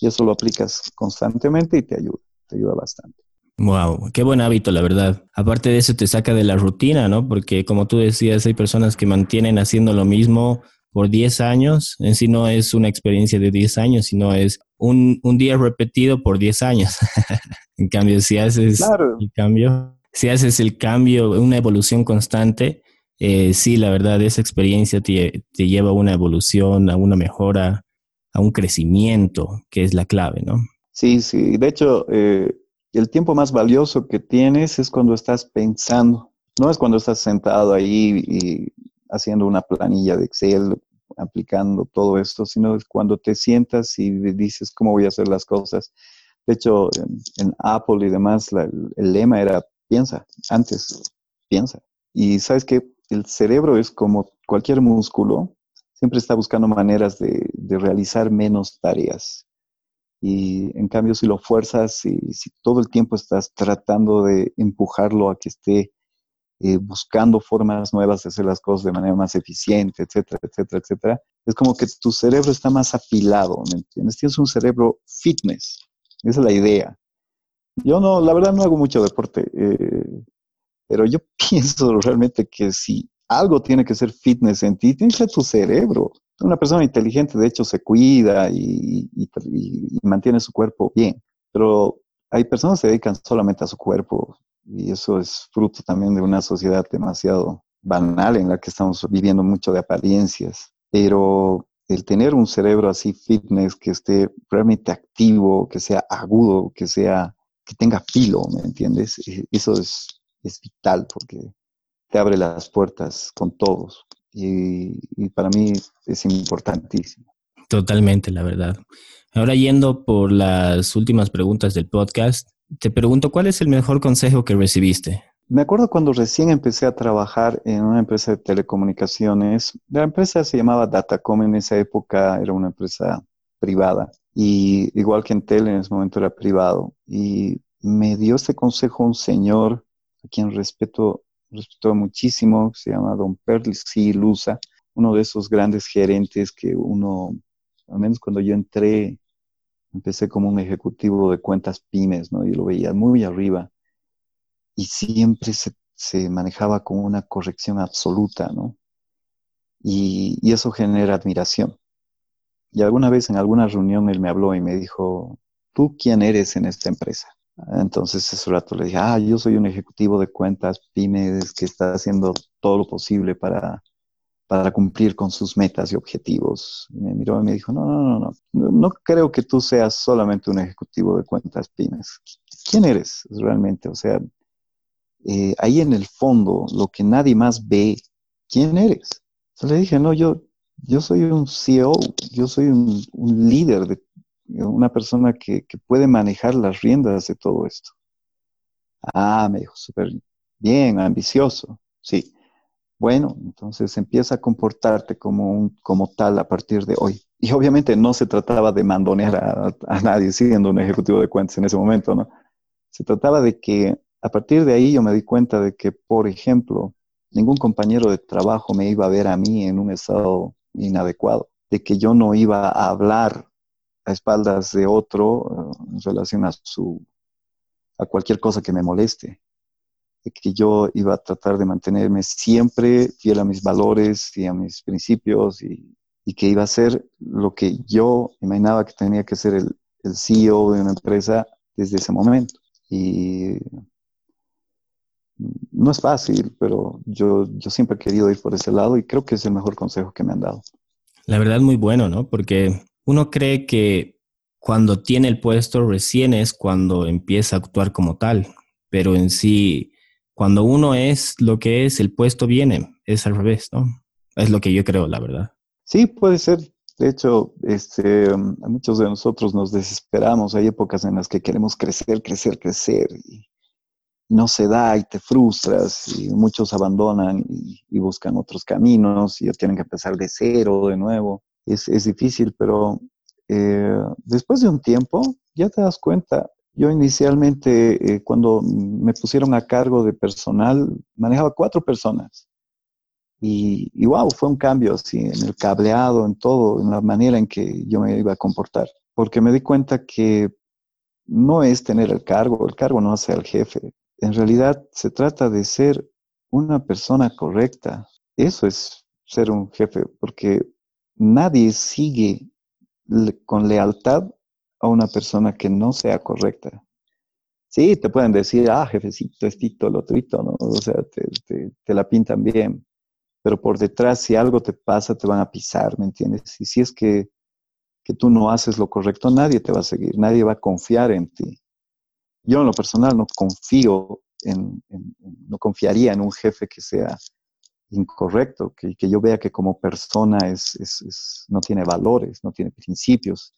Y eso lo aplicas constantemente y te ayuda te ayuda bastante. Wow, qué buen hábito, la verdad. Aparte de eso, te saca de la rutina, ¿no? Porque como tú decías, hay personas que mantienen haciendo lo mismo por 10 años. En sí no es una experiencia de 10 años, sino es un, día repetido por 10 años. en cambio, si haces el cambio, si haces el cambio, una evolución constante, eh, sí, la verdad, esa experiencia te, te lleva a una evolución, a una mejora, a un crecimiento, que es la clave, ¿no? Sí, sí. De hecho, eh, el tiempo más valioso que tienes es cuando estás pensando. No es cuando estás sentado ahí y haciendo una planilla de Excel, aplicando todo esto, sino es cuando te sientas y dices cómo voy a hacer las cosas. De hecho, en, Apple y demás, el, lema era piensa, antes, piensa. Y sabes que el cerebro es como cualquier músculo, siempre está buscando maneras de realizar menos tareas. Y en cambio, si lo fuerzas, y si todo el tiempo estás tratando de empujarlo a que esté eh, buscando formas nuevas de hacer las cosas de manera más eficiente, etcétera, etcétera, etcétera, es como que tu cerebro está más afilado, ¿me entiendes? Tienes un cerebro fitness, esa es la idea. Yo no, la verdad no hago mucho deporte, eh, pero yo pienso realmente que si algo tiene que ser fitness en ti, tiene que ser tu cerebro. Una persona inteligente, de hecho, se cuida y, mantiene su cuerpo bien, pero hay personas que se dedican solamente a su cuerpo y eso es fruto también de una sociedad demasiado banal en la que estamos viviendo mucho de apariencias. Pero el tener un cerebro así fitness, que esté realmente activo, que sea agudo, que sea, que tenga filo, ¿me entiendes? E, eso es, es vital porque te abre las puertas con todos y, para mí es importantísimo. Totalmente, la verdad. Ahora yendo por las últimas preguntas del podcast, te pregunto, ¿cuál es el mejor consejo que recibiste? Me acuerdo cuando recién empecé a trabajar en una empresa de telecomunicaciones. La empresa se llamaba Datacom, en esa época era una empresa privada. Y igual que en Tele, en ese momento era privado. Y me dio este consejo un señor a quien respeto respetó muchísimo, se llama Don Percy Lusa, uno de esos grandes gerentes que uno, al menos cuando yo entré, empecé como un ejecutivo de cuentas pymes, ¿no? Y lo veía muy arriba. Y siempre se, manejaba con una corrección absoluta, ¿no? Y, y, eso genera admiración. Y alguna vez en alguna reunión él me habló y me dijo, ¿tú quién eres en esta empresa? Entonces ese rato le dije, ah, yo soy un ejecutivo de cuentas pymes que está haciendo todo lo posible para, para cumplir con sus metas y objetivos. Me miró y me dijo, no, no, no, no, no creo que tú seas solamente un ejecutivo de cuentas pymes. ¿Quién eres realmente? O sea, eh, ahí en el fondo, lo que nadie más ve, ¿quién eres? le dije, no, yo, yo soy un CEO, yo soy un líder de una persona que, puede manejar las riendas de todo esto. Ah, me dijo, súper bien, ambicioso, sí. Bueno, entonces empieza a comportarte como, un, como tal a partir de hoy. Y obviamente no se trataba de mandonear a, a, nadie siendo un ejecutivo de cuentas en ese momento, ¿no? Se trataba de que a partir de ahí yo me di cuenta de que, por ejemplo, ningún compañero de trabajo me iba a ver a mí en un estado inadecuado, de que yo no iba a hablar a espaldas de otro eh, en relación a su a cualquier cosa que me moleste, que yo iba a tratar de mantenerme siempre fiel a mis valores y a mis principios y, que iba a ser lo que yo imaginaba que tenía que ser el, el CEO de una empresa desde ese momento. Y no es fácil, pero yo, yo siempre he querido ir por ese lado y creo que es el mejor consejo que me han dado. La verdad, muy bueno, ¿no? Porque uno cree que cuando tiene el puesto recién es cuando empieza a actuar como tal, pero en sí, cuando uno es lo que es, el puesto viene, es al revés, ¿no? Es lo que yo creo, la verdad. Sí, puede ser. De hecho, este, muchos de nosotros nos desesperamos. Hay épocas en las que queremos crecer, crecer, crecer. Y, no se da y te frustras y muchos abandonan y, buscan otros caminos y tienen que empezar de cero de nuevo. Es, difícil, pero eh, después de un tiempo ya te das cuenta. Yo inicialmente, eh, cuando me pusieron a cargo de personal, manejaba cuatro personas. Y, y, wow, fue un cambio así en el cableado, en todo, en la manera en que yo me iba a comportar. Porque me di cuenta que no es tener el cargo, el cargo no hace al jefe en realidad se trata de ser una persona correcta. Eso es ser un jefe, porque nadie sigue con lealtad a una persona que no sea correcta. Sí, te pueden decir, ah, jefecito, estito, lo trito, ¿no? O sea, te, la pintan bien. Pero por detrás, si algo te pasa, te van a pisar, ¿me entiendes? Y si es que, que tú no haces lo correcto, nadie te va a seguir, nadie va a confiar en ti. Yo en lo personal no confío en, no confiaría en un jefe que sea incorrecto, que, que yo vea que como persona es, no tiene valores, no tiene principios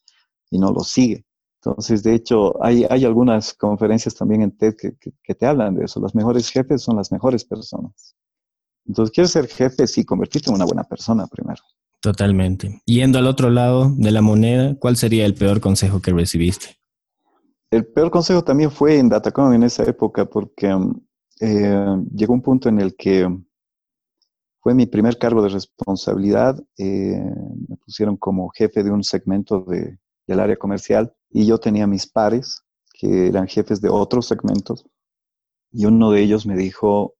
y no los sigue. Entonces, de hecho, hay, hay algunas conferencias también en TED que, que, te hablan de eso. Los mejores jefes son las mejores personas. Entonces, ¿quieres ser jefe? Sí, convertirte en una buena persona primero. Totalmente. Yendo al otro lado de la moneda, ¿cuál sería el peor consejo que recibiste? El peor consejo también fue en Datacom en esa época, porque um, eh, llegó un punto en el que fue mi primer cargo de responsabilidad. Eh, me pusieron como jefe de un segmento de, del área comercial y yo tenía mis pares, que eran jefes de otros segmentos. Y uno de ellos me dijo,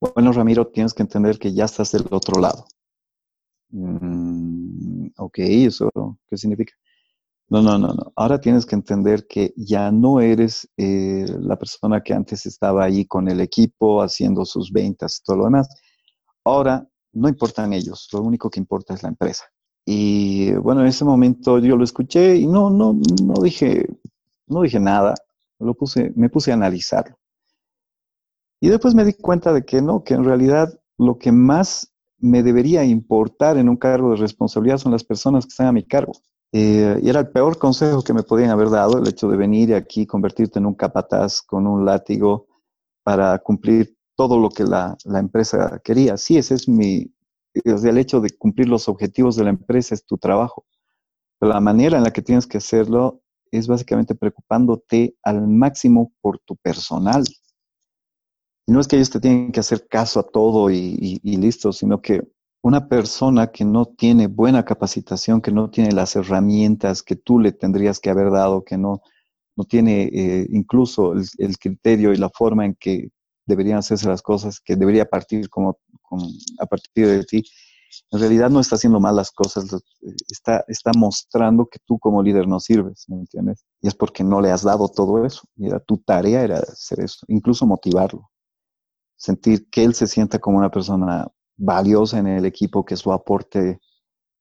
bueno, Ramiro, tienes que entender que ya estás del otro lado. Mm, ok, ¿eso qué significa? No, no, no, no. Ahora tienes que entender que ya no eres eh, la persona que antes estaba ahí con el equipo haciendo sus ventas y todo lo demás. Ahora no importan ellos, lo único que importa es la empresa. Y bueno, en ese momento yo lo escuché y no, no, no dije, no dije nada. Lo puse, me puse a analizarlo. Y después me di cuenta de que no, que en realidad lo que más me debería importar en un cargo de responsabilidad son las personas que están a mi cargo. Eh, y era el peor consejo que me podían haber dado, el hecho de venir aquí, convertirte en un capataz con un látigo para cumplir todo lo que la, empresa quería. Sí, ese es mi, el hecho de cumplir los objetivos de la empresa es tu trabajo. Pero la manera en la que tienes que hacerlo es básicamente preocupándote al máximo por tu personal. Y no es que ellos te tienen que hacer caso a todo y listo, sino que una persona que no tiene buena capacitación, que no tiene las herramientas que tú le tendrías que haber dado, que no, no tiene eh, incluso el, criterio y la forma en que deberían hacerse las cosas, que debería partir como, a partir de ti, en realidad no está haciendo mal las cosas, está, está mostrando que tú como líder no sirves, ¿me entiendes? Y es porque no le has dado todo eso. Y era, tu tarea era hacer eso, incluso motivarlo, sentir que él se sienta como una persona valiosa en el equipo, que su aporte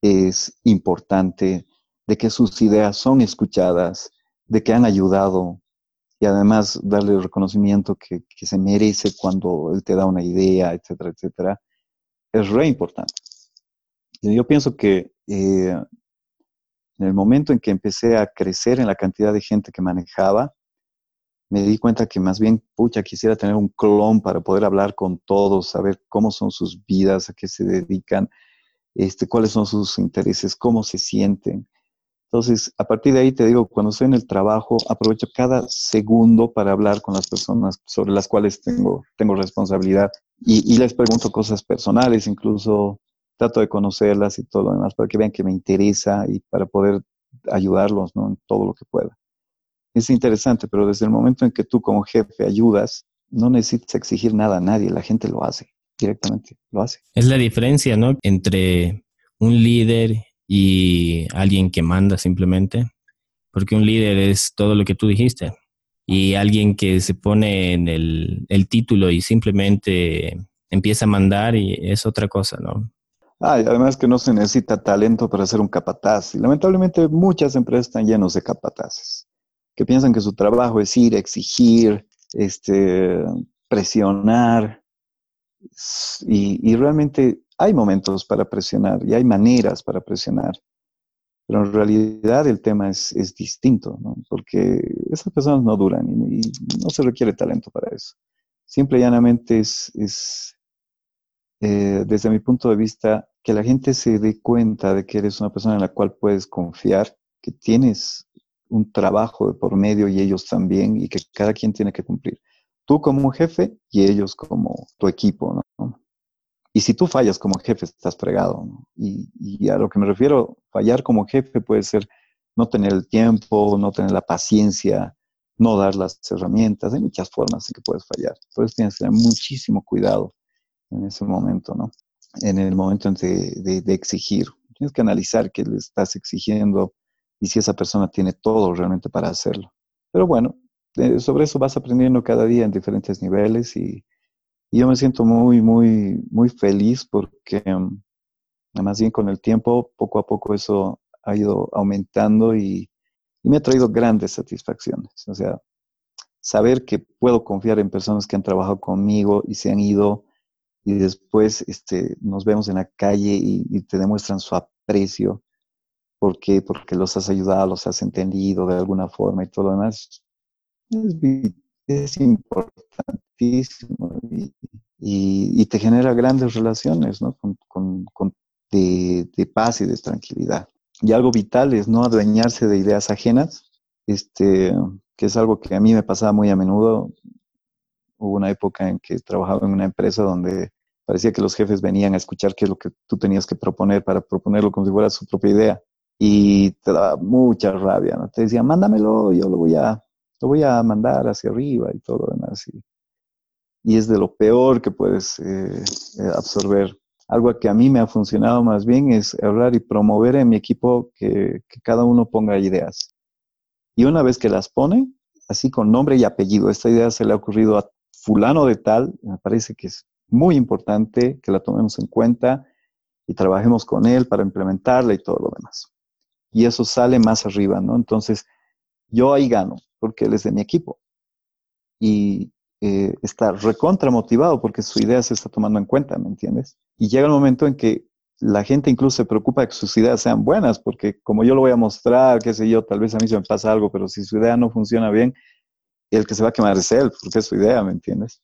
es importante, de que sus ideas son escuchadas, de que han ayudado y además darle el reconocimiento que, se merece cuando él te da una idea, etcétera, etcétera, es re importante. Y yo pienso que eh, en el momento en que empecé a crecer en la cantidad de gente que manejaba, me di cuenta que más bien, pucha, quisiera tener un clon para poder hablar con todos, saber cómo son sus vidas, a qué se dedican, este, cuáles son sus intereses, cómo se sienten. Entonces, a partir de ahí te digo, cuando estoy en el trabajo, aprovecho cada segundo para hablar con las personas sobre las cuales tengo, tengo responsabilidad y, les pregunto cosas personales, incluso trato de conocerlas y todo lo demás para que vean que me interesa y para poder ayudarlos ¿no? en todo lo que pueda. Es interesante, pero desde el momento en que tú como jefe ayudas, no necesitas exigir nada a nadie, la gente lo hace directamente, lo hace. Es la diferencia, ¿no? Entre un líder y alguien que manda simplemente, porque un líder es todo lo que tú dijiste, y alguien que se pone en el, título y simplemente empieza a mandar y es otra cosa, ¿no? Ah, además que no se necesita talento para ser un capataz. Y lamentablemente muchas empresas están llenas de capataces, que piensan que su trabajo es ir, exigir, este, presionar. Y realmente hay momentos para presionar y hay maneras para presionar, pero en realidad el tema es, es distinto, ¿no? porque esas personas no duran y, no se requiere talento para eso. Simple y llanamente es, es eh, desde mi punto de vista, que la gente se dé cuenta de que eres una persona en la cual puedes confiar, que tienes un trabajo por medio y ellos también, y que cada quien tiene que cumplir. Tú como jefe y ellos como tu equipo, ¿no? Y si tú fallas como jefe, estás fregado. Y, a lo que me refiero, fallar como jefe puede ser no tener el tiempo, no tener la paciencia, no dar las herramientas. Hay muchas formas en que puedes fallar. Por eso tienes que tener muchísimo cuidado en ese momento, ¿no? En el momento de, de exigir. Tienes que analizar qué le estás exigiendo y si esa persona tiene todo realmente para hacerlo. Pero bueno, eh, sobre eso vas aprendiendo cada día en diferentes niveles y, y yo me siento muy, muy, muy feliz porque um, más bien con el tiempo, poco a poco eso ha ido aumentando y, me ha traído grandes satisfacciones. O sea, saber que puedo confiar en personas que han trabajado conmigo y se han ido y después este, nos vemos en la calle y, te demuestran su aprecio. ¿Por qué? Porque los has ayudado, los has entendido de alguna forma y todo lo demás. Es, es importantísimo y, te genera grandes relaciones ¿no? con, con, de, de, paz y de tranquilidad. Y algo vital es no adueñarse de ideas ajenas, este, que es algo que a mí me pasaba muy a menudo. Hubo una época en que trabajaba en una empresa donde parecía que los jefes venían a escuchar qué es lo que tú tenías que proponer para proponerlo como si fuera su propia idea. Y te daba mucha rabia, ¿no? Te decían, mándamelo, yo lo voy a, lo voy a mandar hacia arriba y todo lo demás. Y, y es de lo peor que puedes eh, eh, absorber. Algo que a mí me ha funcionado más bien es hablar y promover en mi equipo que, que cada uno ponga ideas. Y una vez que las pone, así con nombre y apellido, esta idea se le ha ocurrido a fulano de tal, me parece que es muy importante que la tomemos en cuenta y trabajemos con él para implementarla y todo lo demás. Y eso sale más arriba, ¿no? Entonces, yo ahí gano, porque él es de mi equipo. Y eh, está recontra motivado porque su idea se está tomando en cuenta, ¿me entiendes? Y llega el momento en que la gente incluso se preocupa de que sus ideas sean buenas, porque como yo lo voy a mostrar, qué sé yo, tal vez a mí se me pasa algo, pero si su idea no funciona bien, el que se va a quemar es él, porque es su idea, ¿me entiendes?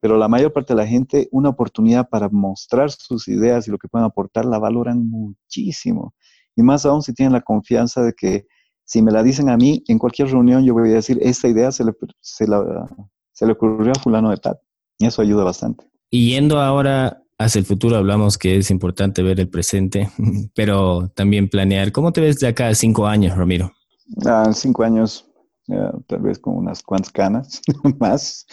Pero la mayor parte de la gente, una oportunidad para mostrar sus ideas y lo que pueden aportar, la valoran muchísimo. Y más aún si tienen la confianza de que si me la dicen a mí, en cualquier reunión yo voy a decir, esta idea se, le, se, la, se le ocurrió a fulano de tal. Y eso ayuda bastante. Y yendo ahora hacia el futuro, hablamos que es importante ver el presente, pero también planear. ¿Cómo te ves de acá a cinco años, Ramiro? Ah, cinco años, tal vez con unas cuantas canas más.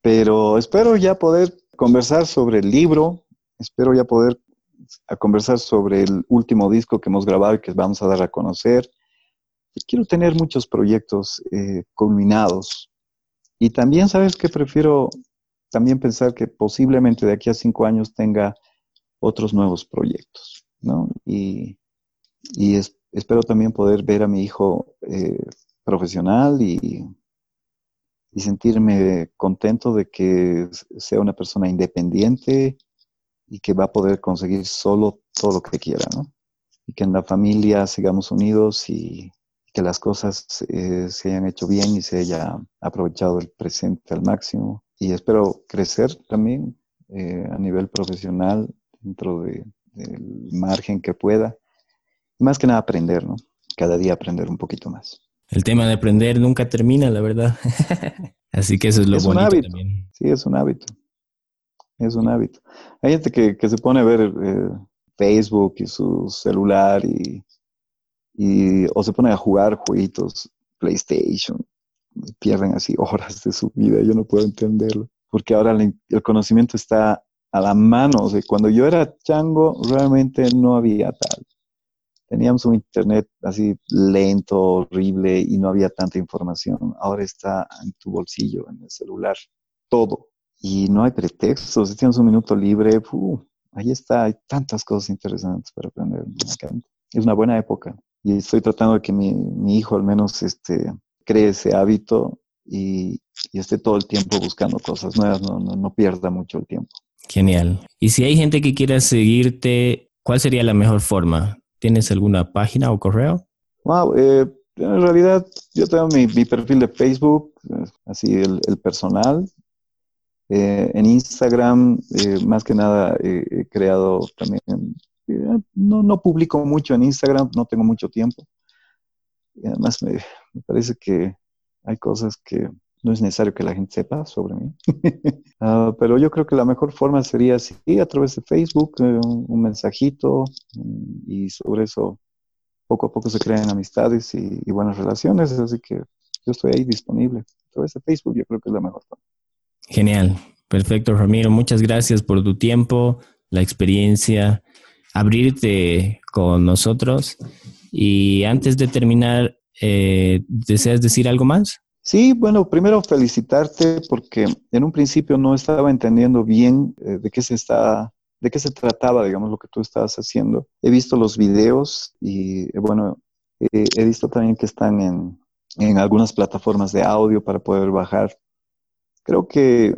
Pero espero ya poder conversar sobre el libro, espero ya poder conversar sobre el último disco que hemos grabado y que vamos a dar a conocer. Quiero tener muchos proyectos eh, culminados y también, ¿sabes que Prefiero también pensar que posiblemente de aquí a cinco años tenga otros nuevos proyectos, ¿no? Y, espero también poder ver a mi hijo eh, profesional y, y sentirme contento de que sea una persona independiente y que va a poder conseguir solo todo lo que quiera, ¿no? Y que en la familia sigamos unidos y, que las cosas eh, se hayan hecho bien y se haya aprovechado el presente al máximo. Y espero crecer también eh, a nivel profesional dentro del margen que pueda. Y más que nada aprender, ¿no? cada día aprender un poquito más. El tema de aprender nunca termina, la verdad. Así que eso es lo es bonito un hábito. también. Sí, es un hábito. Es un hábito. Hay gente que, que se pone a ver eh, Facebook y su celular y, y, o se pone a jugar jueguitos, PlayStation, pierden así horas de su vida. Yo no puedo entenderlo. Porque ahora el, el conocimiento está a la mano. O sea, cuando yo era chango, realmente no había tal. Teníamos un internet así lento, horrible y no había tanta información. Ahora está en tu bolsillo, en el celular, todo. Y no hay pretextos. Si tienes un minuto libre, ¡fu! ahí está. Hay tantas cosas interesantes para aprender. Es una buena época. Y estoy tratando de que mi, mi hijo al menos este, cree ese hábito y, y, esté todo el tiempo buscando cosas nuevas, no, no, no pierda mucho el tiempo. Genial. Y si hay gente que quiera seguirte, ¿cuál sería la mejor forma? ¿Tienes alguna página o correo? Wow, eh, en realidad yo tengo mi, mi perfil de Facebook, así el, el personal. Eh, en Instagram, eh, más que nada, he creado también, eh, no, no publico mucho en Instagram, no tengo mucho tiempo. Y además me, parece que hay cosas que no es necesario que la gente sepa sobre mí. uh, pero yo creo que la mejor forma sería así, a través de Facebook, eh, un, un, mensajito y sobre eso poco a poco se crean amistades y, y, buenas relaciones. Así que yo estoy ahí disponible. A través de Facebook yo creo que es la mejor forma. Genial. Perfecto, Ramiro. Muchas gracias por tu tiempo, la experiencia, abrirte con nosotros. Y antes de terminar, eh, ¿deseas decir algo más? Sí, bueno, primero felicitarte porque en un principio no estaba entendiendo bien eh, de qué se está, de qué se trataba, digamos, lo que tú estabas haciendo. He visto los videos y, eh, bueno, eh, he visto también que están en, en, algunas plataformas de audio para poder bajar. Creo que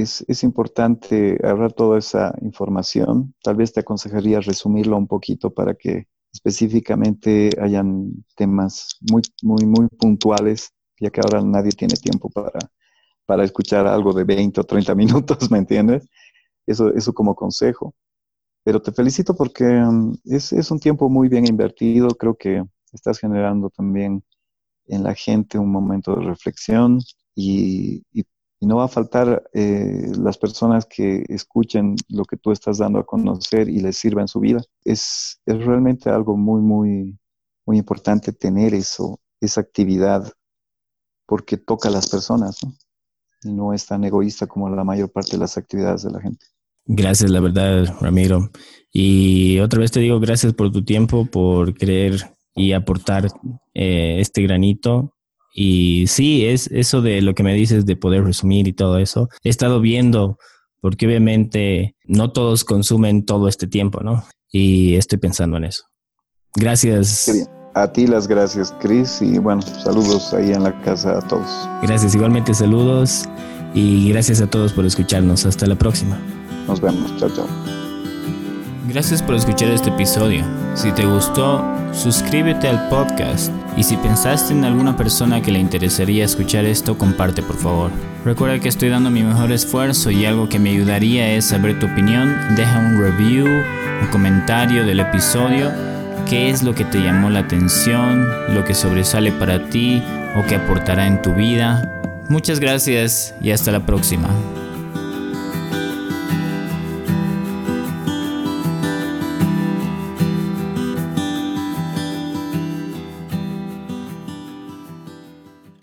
es, es importante agarrar toda esa información. Tal vez te aconsejaría resumirlo un poquito para que específicamente hayan temas muy, muy, muy puntuales ya que ahora nadie tiene tiempo para, para escuchar algo de 20 o 30 minutos, ¿me entiendes? Eso, eso como consejo. Pero te felicito porque um, es, es, un tiempo muy bien invertido. Creo que estás generando también en la gente un momento de reflexión y, y, y no va a faltar eh, las personas que escuchen lo que tú estás dando a conocer y les sirva en su vida. Es, es realmente algo muy, muy, muy importante tener eso, esa actividad porque toca a las personas, ¿no? Y no es tan egoísta como la mayor parte de las actividades de la gente. Gracias, la verdad, Ramiro. Y otra vez te digo gracias por tu tiempo, por creer y aportar eh, este granito. Y sí, es eso de lo que me dices de poder resumir y todo eso. He estado viendo, porque obviamente no todos consumen todo este tiempo, ¿no? Y estoy pensando en eso. Gracias. A ti las gracias, Chris, y bueno, saludos ahí en la casa a todos. Gracias, igualmente saludos y gracias a todos por escucharnos. Hasta la próxima. Nos vemos, chao, chao. Gracias por escuchar este episodio. Si te gustó, suscríbete al podcast y si pensaste en alguna persona que le interesaría escuchar esto, comparte por favor. Recuerda que estoy dando mi mejor esfuerzo y algo que me ayudaría es saber tu opinión. Deja un review, un comentario del episodio qué es lo que te llamó la atención, lo que sobresale para ti o que aportará en tu vida. Muchas gracias y hasta la próxima.